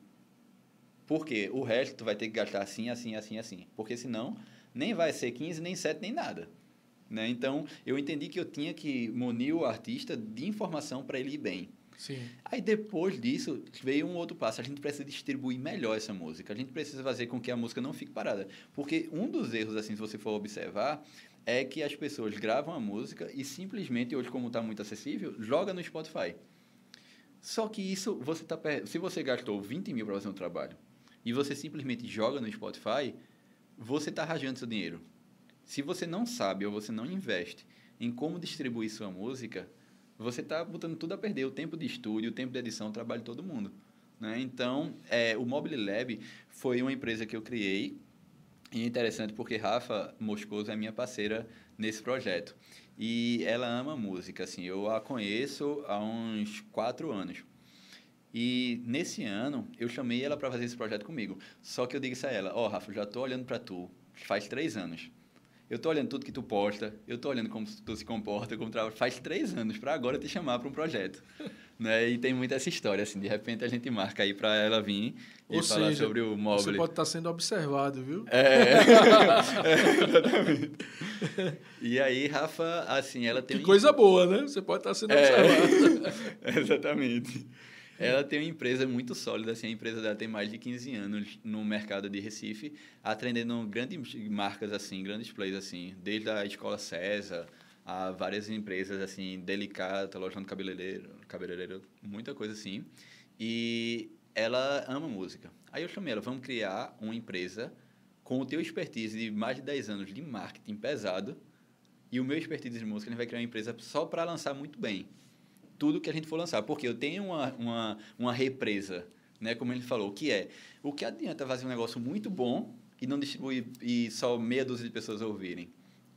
Porque o resto tu vai ter que gastar assim, assim, assim, assim. Porque senão nem vai ser 15, nem 7, nem nada. Né? Então, eu entendi que eu tinha que munir o artista de informação para ele ir bem. Sim. Aí depois disso veio um outro passo. A gente precisa distribuir melhor essa música. A gente precisa fazer com que a música não fique parada. Porque um dos erros, assim, se você for observar, é que as pessoas gravam a música e simplesmente, hoje como está muito acessível, joga no Spotify. Só que isso, você tá, se você gastou 20 mil para fazer um trabalho e você simplesmente joga no Spotify, você está rajando seu dinheiro. Se você não sabe ou você não investe em como distribuir sua música, você está botando tudo a perder. O tempo de estúdio, o tempo de edição, o trabalho de todo mundo. Né? Então, é, o Mobile Lab foi uma empresa que eu criei. E é interessante porque Rafa Moscoso é minha parceira nesse projeto. E ela ama música. Assim, eu a conheço há uns quatro anos. E nesse ano, eu chamei ela para fazer esse projeto comigo. Só que eu disse a ela, ó, Rafa, eu já estou olhando para tu faz três anos. Eu tô olhando tudo que tu posta, eu tô olhando como tu se comporta, como trabalha. Faz três anos para agora te chamar para um projeto. <laughs> né? E tem muita essa história, assim. De repente a gente marca aí para ela vir e Ou falar seja, sobre o móvel. Você pode estar sendo observado, viu? É, <laughs> É, exatamente. <laughs> E aí, Rafa, assim, ela tem Que um- coisa boa, né? Você pode estar sendo É. observado. <laughs> Exatamente. Ela tem uma empresa muito sólida, assim, a empresa dela tem mais de 15 anos no mercado de Recife, atendendo grandes marcas, assim, grandes players, assim, desde a Escola César a várias empresas, assim, Delicata, Lojão de Cabeleireiro, cabeleireiro, muita coisa assim. E ela ama música. Aí eu chamei ela, vamos criar uma empresa com o teu expertise de mais de 10 anos de marketing pesado e o meu expertise de música, a gente vai criar uma empresa só para lançar muito bem tudo que a gente for lançar. Porque eu tenho uma, uma, uma represa, né? Como ele falou, que é o que adianta fazer um negócio muito bom e não distribuir e só meia dúzia de pessoas ouvirem.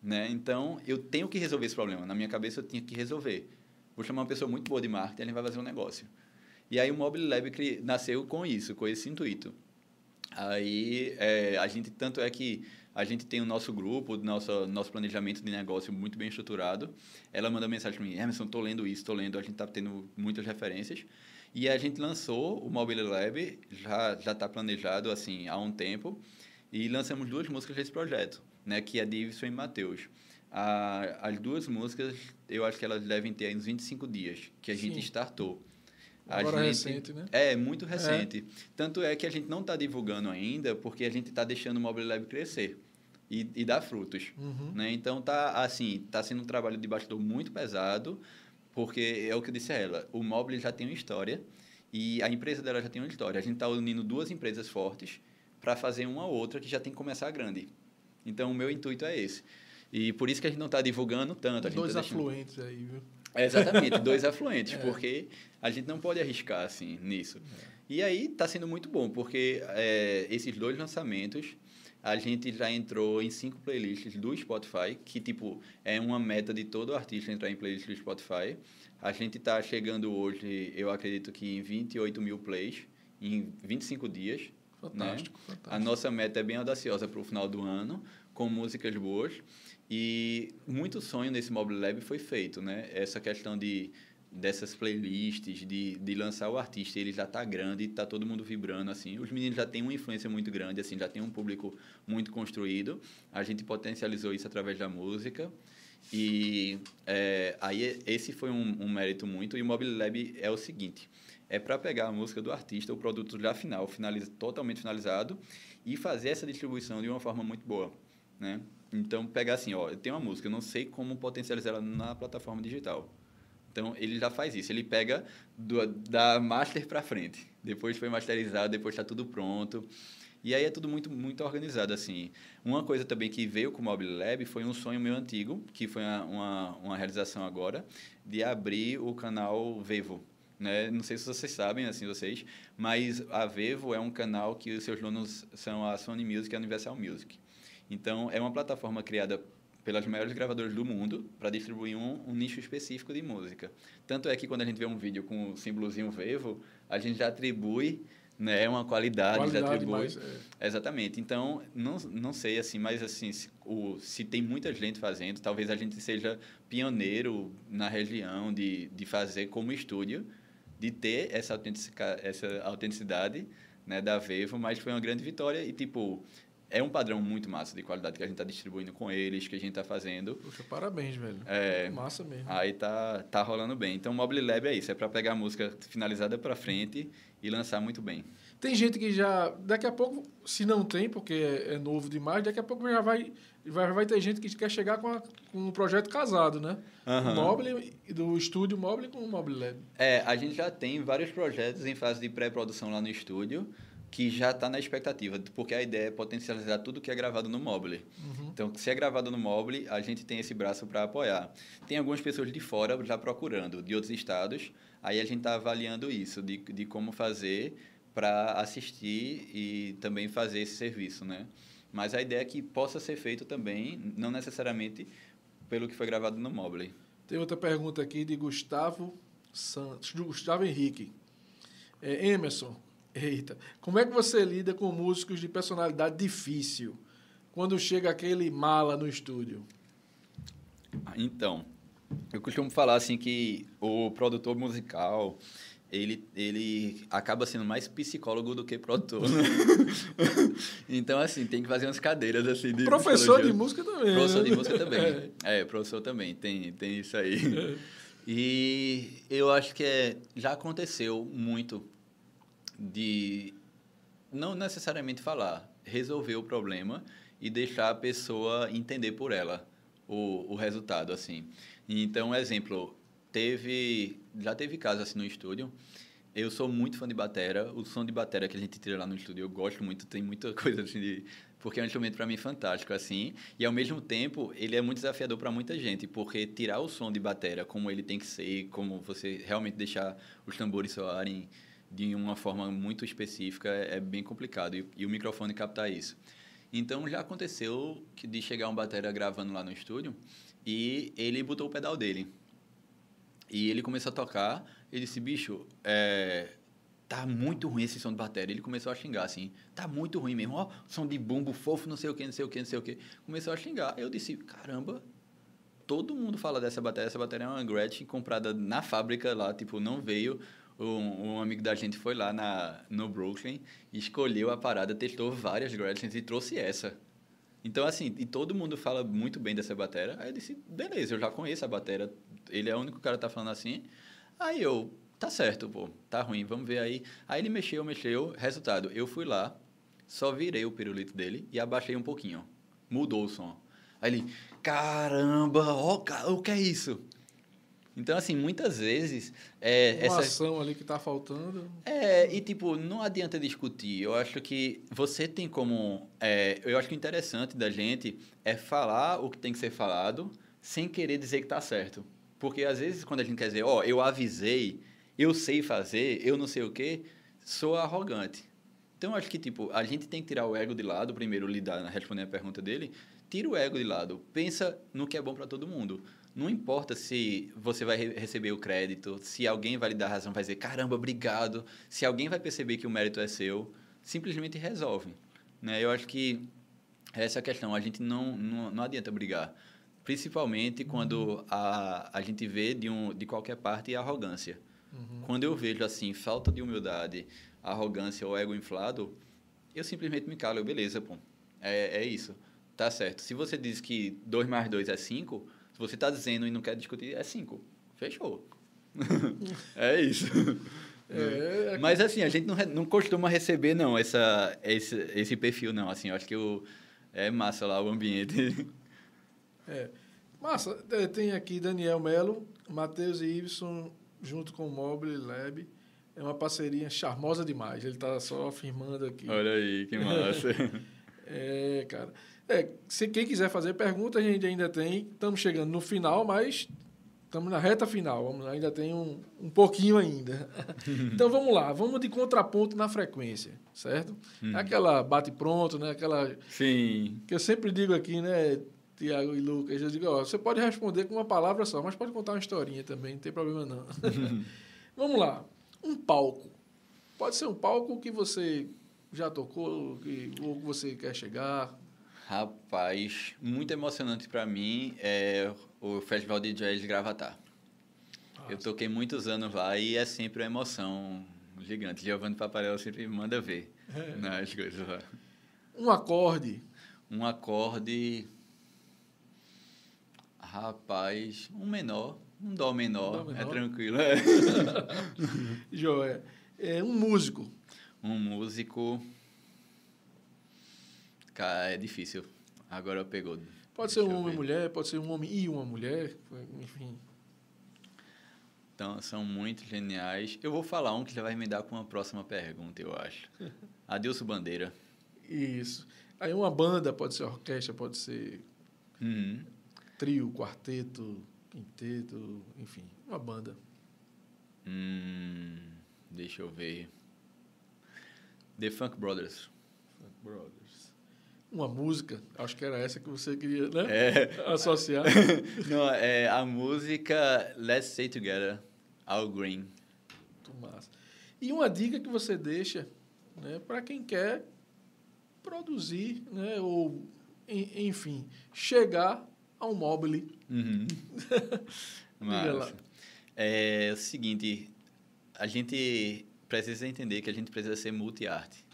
Né? Então, eu tenho que resolver esse problema. Na minha cabeça, eu tinha que resolver. Vou chamar uma pessoa muito boa de marketing, ele vai fazer um negócio. E aí, o Mobile Lab nasceu com isso, com esse intuito. Aí, é, a gente, tanto é que a gente tem o nosso grupo, nosso, nosso planejamento de negócio muito bem estruturado. Ela manda mensagem para mim, Emerson, estou lendo isso, estou lendo. A gente está tendo muitas referências. E a gente lançou o Mobile Lab, já já está planejado assim há um tempo, e lançamos duas músicas desse projeto, né, que é Divison e Matheus. A, as duas músicas, eu acho que elas devem ter uns 25 dias que a gente Sim. startou. A Agora gente- recente, né? É, muito recente. Tanto é que a gente não está divulgando ainda, porque a gente está deixando o Mobile Lab crescer e, e dar frutos. Uhum. Né? Então, tá assim, tá sendo um trabalho de bastidor muito pesado, porque é o que eu disse a ela, o Mobile já tem uma história e a empresa dela já tem uma história. A gente está unindo duas empresas fortes para fazer uma outra que já tem que começar grande. Então, o meu intuito é esse. E por isso que a gente não está divulgando tanto. Dois tá deixando- afluentes aí, viu? é, exatamente, <laughs> dois afluentes, É. porque a gente não pode arriscar assim nisso. E aí está sendo muito bom, porque é, esses dois lançamentos a gente já entrou em cinco playlists do Spotify, que tipo é uma meta de todo artista entrar em playlist do Spotify. A gente está chegando hoje, eu acredito que em 28 mil plays em 25 dias. Fantástico, A fantástico. nossa meta é bem audaciosa para o final do ano, com músicas boas. E muito sonho nesse Mobile Lab foi feito, né? Essa questão de dessas playlists, de, de lançar o artista, ele já está grande, está todo mundo vibrando, assim. Os meninos já têm uma influência muito grande, assim, já tem um público muito construído. A gente potencializou isso através da música. E é, aí esse foi um, um mérito muito. E o Mobile Lab é o seguinte, é para pegar a música do artista, o produto já final, finaliza, totalmente finalizado, e fazer essa distribuição de uma forma muito boa, né? Então, pegar assim, ó, eu tenho uma música, eu não sei como potencializar ela na plataforma digital. Então, ele já faz isso. Ele pega do, da master para frente. Depois foi masterizado, depois está tudo pronto. E aí é tudo muito, muito organizado, assim. Uma coisa também que veio com o Mobile Lab foi um sonho meu antigo, que foi uma, uma, uma realização agora, de abrir o canal Vevo. Né? Não sei se vocês sabem, assim, vocês, mas a Vevo é um canal que os seus donos são a Sony Music e a Universal Music. Então, é uma plataforma criada pelas maiores gravadoras do mundo para distribuir um, um, nicho específico de música. Tanto é que quando a gente vê um vídeo com o símbolozinho Vevo, a gente já atribui né, uma qualidade, Qualidade já atribui. mais, é. Exatamente. Então, não, não sei assim, mas assim, se, o, se tem muita gente fazendo, talvez a gente seja pioneiro na região de, de fazer como estúdio, de ter essa, autentica, essa autenticidade né, da Vevo, mas foi uma grande vitória e, tipo, é um padrão muito massa de qualidade que a gente está distribuindo com eles, que a gente está fazendo. Poxa, parabéns, velho. É, Massa mesmo. Aí tá, tá rolando bem. Então, o Mobile Lab é isso, é para pegar a música finalizada para frente e lançar muito bem. Tem gente que já. Daqui a pouco, se não tem, porque é novo demais, daqui a pouco já vai, vai, vai ter gente que quer chegar com, a, com um projeto casado, né? O Mobile, do estúdio Mobile com o Mobile Lab. É, a gente já tem vários projetos em fase de pré-produção lá no estúdio, que já está na expectativa, porque a ideia é potencializar tudo que é gravado no Mobile. Uhum. Então, se é gravado no Mobile, a gente tem esse braço para apoiar. Tem algumas pessoas de fora já procurando, de outros estados, aí a gente está avaliando isso, de, de como fazer para assistir e também fazer esse serviço, né? Mas a ideia é que possa ser feito também, não necessariamente pelo que foi gravado no Mobile. Tem outra pergunta aqui de Gustavo Santos, do Gustavo Henrique. É, Emerson, eita, como é que você lida com músicos de personalidade difícil quando chega aquele mala no estúdio? Então, eu costumo falar assim que o produtor musical, ele, ele acaba sendo mais psicólogo do que produtor. <laughs> então, assim, tem que fazer umas cadeiras assim de Professor de psicologia. música também. Professor né? de música também. É. É, professor também, tem, tem isso aí. E eu acho que é, já aconteceu muito de não necessariamente falar, resolver o problema e deixar a pessoa entender por ela o, o resultado, assim. Então, exemplo, teve, já teve casos assim no estúdio, eu sou muito fã de batera, o som de batera que a gente tira lá no estúdio eu gosto muito, tem muita <laughs> coisa assim de porque é um instrumento para mim fantástico assim, e ao mesmo tempo ele é muito desafiador para muita gente, porque tirar o som de batera como ele tem que ser, como você realmente deixar os tambores soarem de uma forma muito específica é bem complicado. E, e o microfone captar isso. Então já aconteceu de chegar um batera gravando lá no estúdio e ele botou o pedal dele. E ele começou a tocar, ele disse, bicho, é, tá muito ruim esse som de bateria. Ele começou a xingar, assim, tá muito ruim mesmo, ó, som de bumbo fofo, não sei o que, não sei o que, não sei o que. Começou a xingar. Eu disse, caramba, todo mundo fala dessa bateria. Essa bateria é uma Gretchen comprada na fábrica lá, tipo, não veio. Um, um amigo da gente foi lá na, no Brooklyn, escolheu a parada, testou várias Gretchens e trouxe essa. Então, assim, e todo mundo fala muito bem dessa batera. Aí eu disse, beleza, eu já conheço a batera. Ele é o único cara que tá falando assim. Aí eu, tá certo, pô, tá ruim, vamos ver aí. Aí ele mexeu, mexeu, resultado, eu fui lá, só virei o pirulito dele e abaixei um pouquinho. Mudou o som. Aí ele, caramba, ó, o que é isso? Então, assim, muitas vezes... É, Uma essa, ação ali que tá faltando. é, e tipo, não adianta discutir. Eu acho que você tem como. é, eu acho que o interessante da gente é falar o que tem que ser falado sem querer dizer que tá certo. Porque às vezes, quando a gente quer dizer, ó, eu avisei, eu sei fazer, eu não sei o quê, sou arrogante. Então, eu acho que, tipo, a gente tem que tirar o ego de lado, primeiro lidar, respondendo a pergunta dele, tira o ego de lado, pensa no que é bom para todo mundo. Não importa se você vai re- receber o crédito, se alguém vai lhe dar razão, vai dizer, caramba, obrigado. Se alguém vai perceber que o mérito é seu, simplesmente resolve. Né? Eu acho que essa é a questão, a gente não, não, não adianta brigar. Principalmente quando a, a gente vê de, um, de qualquer parte a arrogância. Quando eu vejo assim, falta de humildade, arrogância ou ego inflado, eu simplesmente me calo, eu, beleza, pô. É, é isso. Tá certo. Se você diz que 2 mais 2 é 5, se você tá dizendo e não quer discutir, é 5. Fechou. <laughs> é isso. É, Mas assim, a gente não, não costuma receber, não, essa, esse, esse perfil, não. Assim, eu acho que o, é massa lá o ambiente. <laughs> É. Massa, é, tem aqui Daniel Melo, Matheus e Ibson, junto com o Mobile Lab. É uma parceria charmosa demais. Ele está só afirmando aqui. Olha aí, que massa. <laughs> É, cara. É, se quem quiser fazer pergunta, a gente ainda tem. Estamos chegando no final, mas estamos na reta final. Vamos, ainda tem um, um pouquinho ainda. <laughs> então vamos lá, vamos de contraponto na frequência, certo? Aquela bate-pronto, né? Aquela Sim. que eu sempre digo aqui, né, Tiago e Lucas, eu digo, ó, você pode responder com uma palavra só, mas pode contar uma historinha também, não tem problema não. <laughs> Vamos lá. Um palco. Pode ser um palco que você já tocou, que, ou que você quer chegar. Rapaz, muito emocionante pra mim é o Festival de Jazz de Gravatar. Eu toquei muitos anos lá e é sempre uma emoção gigante. Giovanni Paparella sempre manda ver nas coisas lá. Um acorde. Um acorde. Rapaz, um menor, um dó menor, Um dó menor. é tranquilo. é. <laughs> Joé. É um músico. Um músico. Cara, é difícil. Agora pegou. Pode Deixa ser um homem e mulher, pode ser um homem e uma mulher, enfim. Então, são muito geniais. Eu vou falar um que já vai me dar com uma próxima pergunta, eu acho. <laughs> Adilson Bandeira. Isso. Aí uma banda, pode ser orquestra, pode ser Uhum. trio, quarteto, quinteto, enfim, uma banda. Hum, deixa eu ver. The Funk Brothers. Brothers. Uma música, acho que era essa que você queria, né? É. <laughs> Associar. <laughs> Não, é a música Let's Stay Together, Al Green. Muito massa. E uma dica que você deixa né, para quem quer produzir, né, ou, en- enfim, chegar a um mobile. Uhum. <laughs> Mas, é o seguinte, a gente precisa entender que a gente precisa ser multi-arte.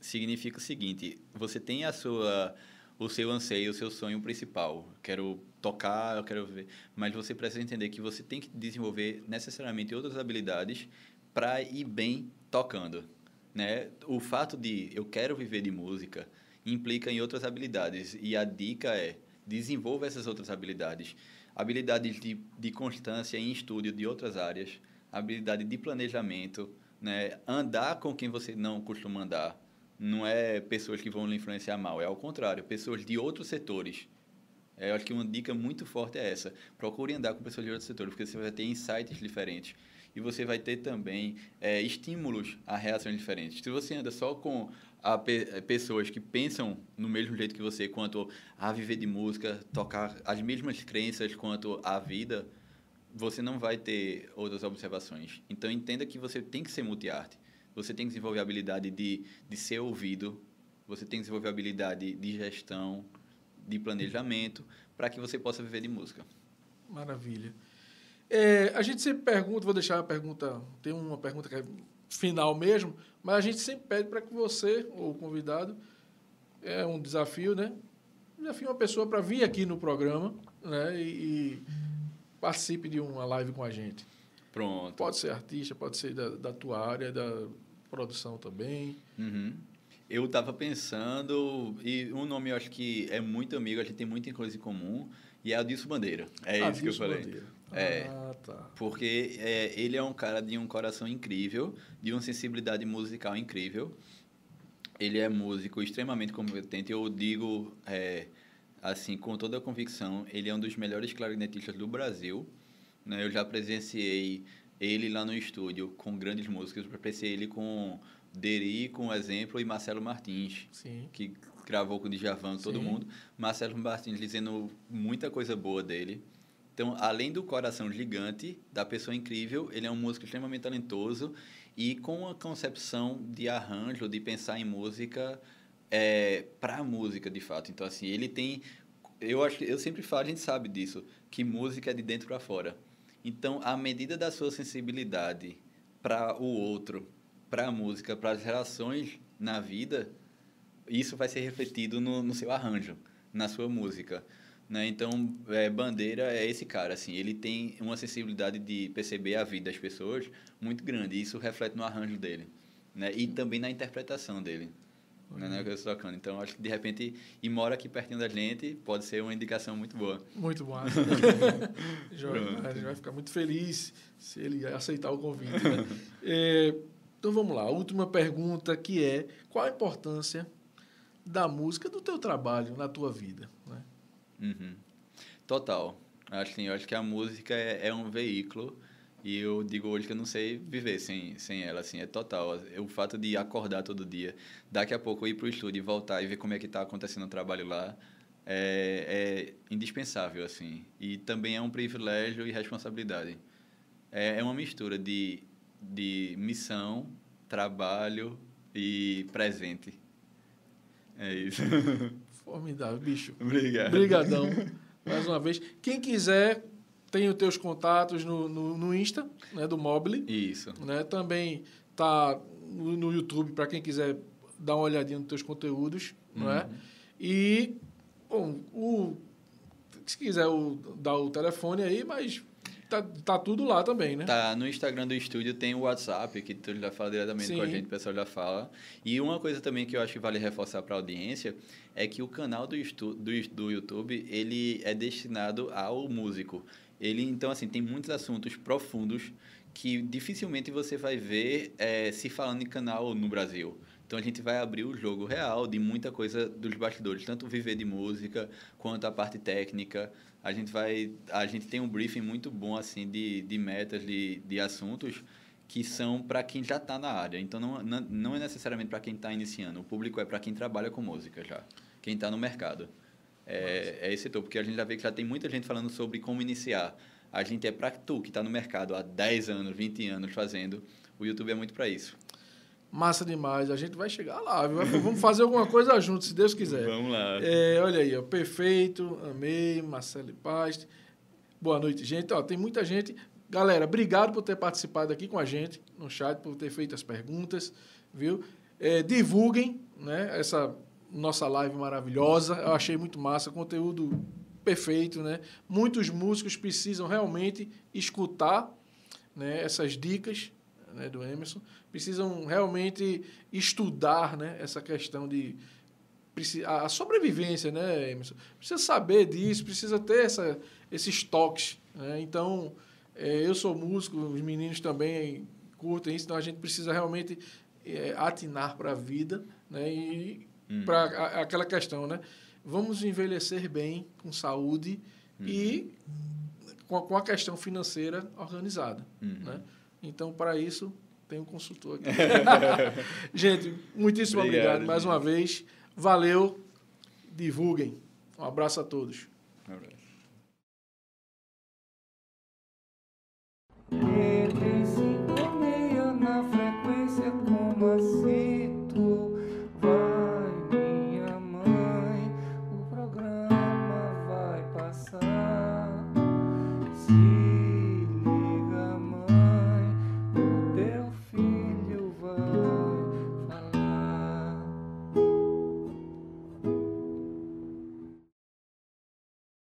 Significa o seguinte, você tem a sua, o seu anseio, o seu sonho principal. Quero tocar, eu quero ver. Mas você precisa entender que você tem que desenvolver necessariamente outras habilidades para ir bem tocando. Né? O fato de eu quero viver de música implica em outras habilidades. E a dica é desenvolva essas outras habilidades. Habilidades de, de constância em estudo de outras áreas, habilidade de planejamento, né? andar com quem você não costuma andar. Não é pessoas que vão lhe influenciar mal, é ao contrário, pessoas de outros setores. É, eu acho que uma dica muito forte é essa. Procure andar com pessoas de outros setores, porque você vai ter insights diferentes. E você vai ter também é, estímulos a reações diferentes. Se você anda só com a pe eh, pessoas que pensam no mesmo jeito que você, quanto a viver de música, tocar as mesmas crenças quanto a vida, você não vai ter outras observações. Então, entenda que você tem que ser multiarte. Você tem que desenvolver a habilidade de, de ser ouvido, você tem que desenvolver a habilidade de gestão, de planejamento, para que você possa viver de música. Maravilha. É, a gente sempre pergunta, vou deixar a pergunta, tem uma pergunta que é final mesmo, mas a gente sempre pede para que você, ou o convidado, é um desafio, né? desafio uma pessoa para vir aqui no programa né, e, e participe de uma live com a gente. Pronto. Pode ser artista, pode ser da, da tua área, da produção também. Uhum. Eu estava pensando, e um nome eu acho que é muito amigo, a gente tem muita coisa em comum, e é Adilson Bandeira. É isso que eu falei. Bandeira. É. Ah, tá. Porque é, ele é um cara de um coração incrível, de uma sensibilidade musical incrível. Ele é músico extremamente competente. Eu digo, é, assim, com toda a convicção, ele é um dos melhores clarinetistas do Brasil. Né? Eu já presenciei ele lá no estúdio com grandes músicos. Eu presenciei ele com Deri, com exemplo, e Marcelo Martins, Sim. que gravou com o Djavan, todo Sim. mundo. Marcelo Martins dizendo muita coisa boa dele. Então, além do coração gigante, da pessoa incrível, ele é um músico extremamente talentoso e com uma concepção de arranjo, de pensar em música é, para a música, de fato. Então, assim, ele tem... Eu acho eu sempre falo, a gente sabe disso, que música é de dentro para fora. Então, à medida da sua sensibilidade para o outro, para a música, para as relações na vida, isso vai ser refletido no, no seu arranjo, na sua música. Né? Então, é, Bandeira é esse cara, assim, ele tem uma sensibilidade de perceber a vida das pessoas muito grande, e isso reflete no arranjo dele, né? E também na interpretação dele, né? né? Que eu estou tocando. Então, acho que de repente, e mora aqui pertinho da gente, pode ser uma indicação muito boa. Muito. <laughs> Joia, Pronto. a gente vai ficar muito feliz se ele aceitar o convite. né? É, então vamos lá, a última pergunta que é qual a importância da música do teu trabalho na tua vida? Né? Uhum. Total. Acho, assim, eu acho que a música é, é um veículo e eu digo hoje que eu não sei viver sem, sem ela, assim, é total. O fato de acordar todo dia, daqui a pouco ir para o estúdio e voltar e ver como é que está acontecendo o trabalho lá, é, é indispensável, assim. E também é um privilégio e responsabilidade. É, é uma mistura de, de missão, trabalho e presente. É isso. <laughs> Formidável, bicho. Obrigado. Obrigadão, mais uma vez. Quem quiser, tem os teus contatos no, no, no Insta, né, do Mobile. Isso. Né? Também tá no, no YouTube para quem quiser dar uma olhadinha nos teus conteúdos, não é? E bom, o se quiser o, dar o telefone aí, mas tá, tá tudo lá também, né? Tá, no Instagram do estúdio tem o WhatsApp, que tu já fala diretamente com a Sim. gente, o pessoal já fala. E uma coisa também que eu acho que vale reforçar para a audiência é que o canal do, estu do, do YouTube, ele é destinado ao músico. Ele, então, assim, tem muitos assuntos profundos que dificilmente você vai ver eh, se falando em canal no Brasil. Então a gente vai abrir o jogo real de muita coisa dos bastidores, tanto viver de música quanto a parte técnica. A gente vai, a gente tem um briefing muito bom assim de, de metas, de, de assuntos que são para quem já está na área. Então não, não, não é necessariamente para quem está iniciando. O público é para quem trabalha com música já, quem está no mercado. É, é esse setor, porque a gente já vê que já tem muita gente falando sobre como iniciar. A gente é para tu que está no mercado há 10 anos, 20 anos fazendo. O YouTube é muito para isso. Massa demais. A gente vai chegar lá. viu? Vamos fazer alguma coisa junto, se Deus quiser. Vamos lá. É, olha aí, ó, perfeito, amei, Marcelo e Paz. Boa noite, gente. Ó, tem muita gente. Galera, obrigado por ter participado aqui com a gente no chat, por ter feito as perguntas, viu? É, divulguem né, essa nossa live maravilhosa. Eu achei muito massa, conteúdo perfeito, né? Muitos músicos precisam realmente escutar né, essas dicas né, do Emerson, precisam realmente estudar né, essa questão de a sobrevivência, né, Emerson? Precisa saber disso, precisa ter essa, esses toques. Né? Então, é, eu sou músico, os meninos também curtem isso, então a gente precisa realmente é, atinar para a vida né? e Hum. para aquela questão, né? Vamos envelhecer bem, com saúde e com a, com a questão financeira organizada, Uhum. né? Então, para isso, tem um consultor aqui. <laughs> Gente, muitíssimo Obrigado, obrigado, mais gente. uma vez. Valeu. Divulguem. Um abraço a todos. Alright.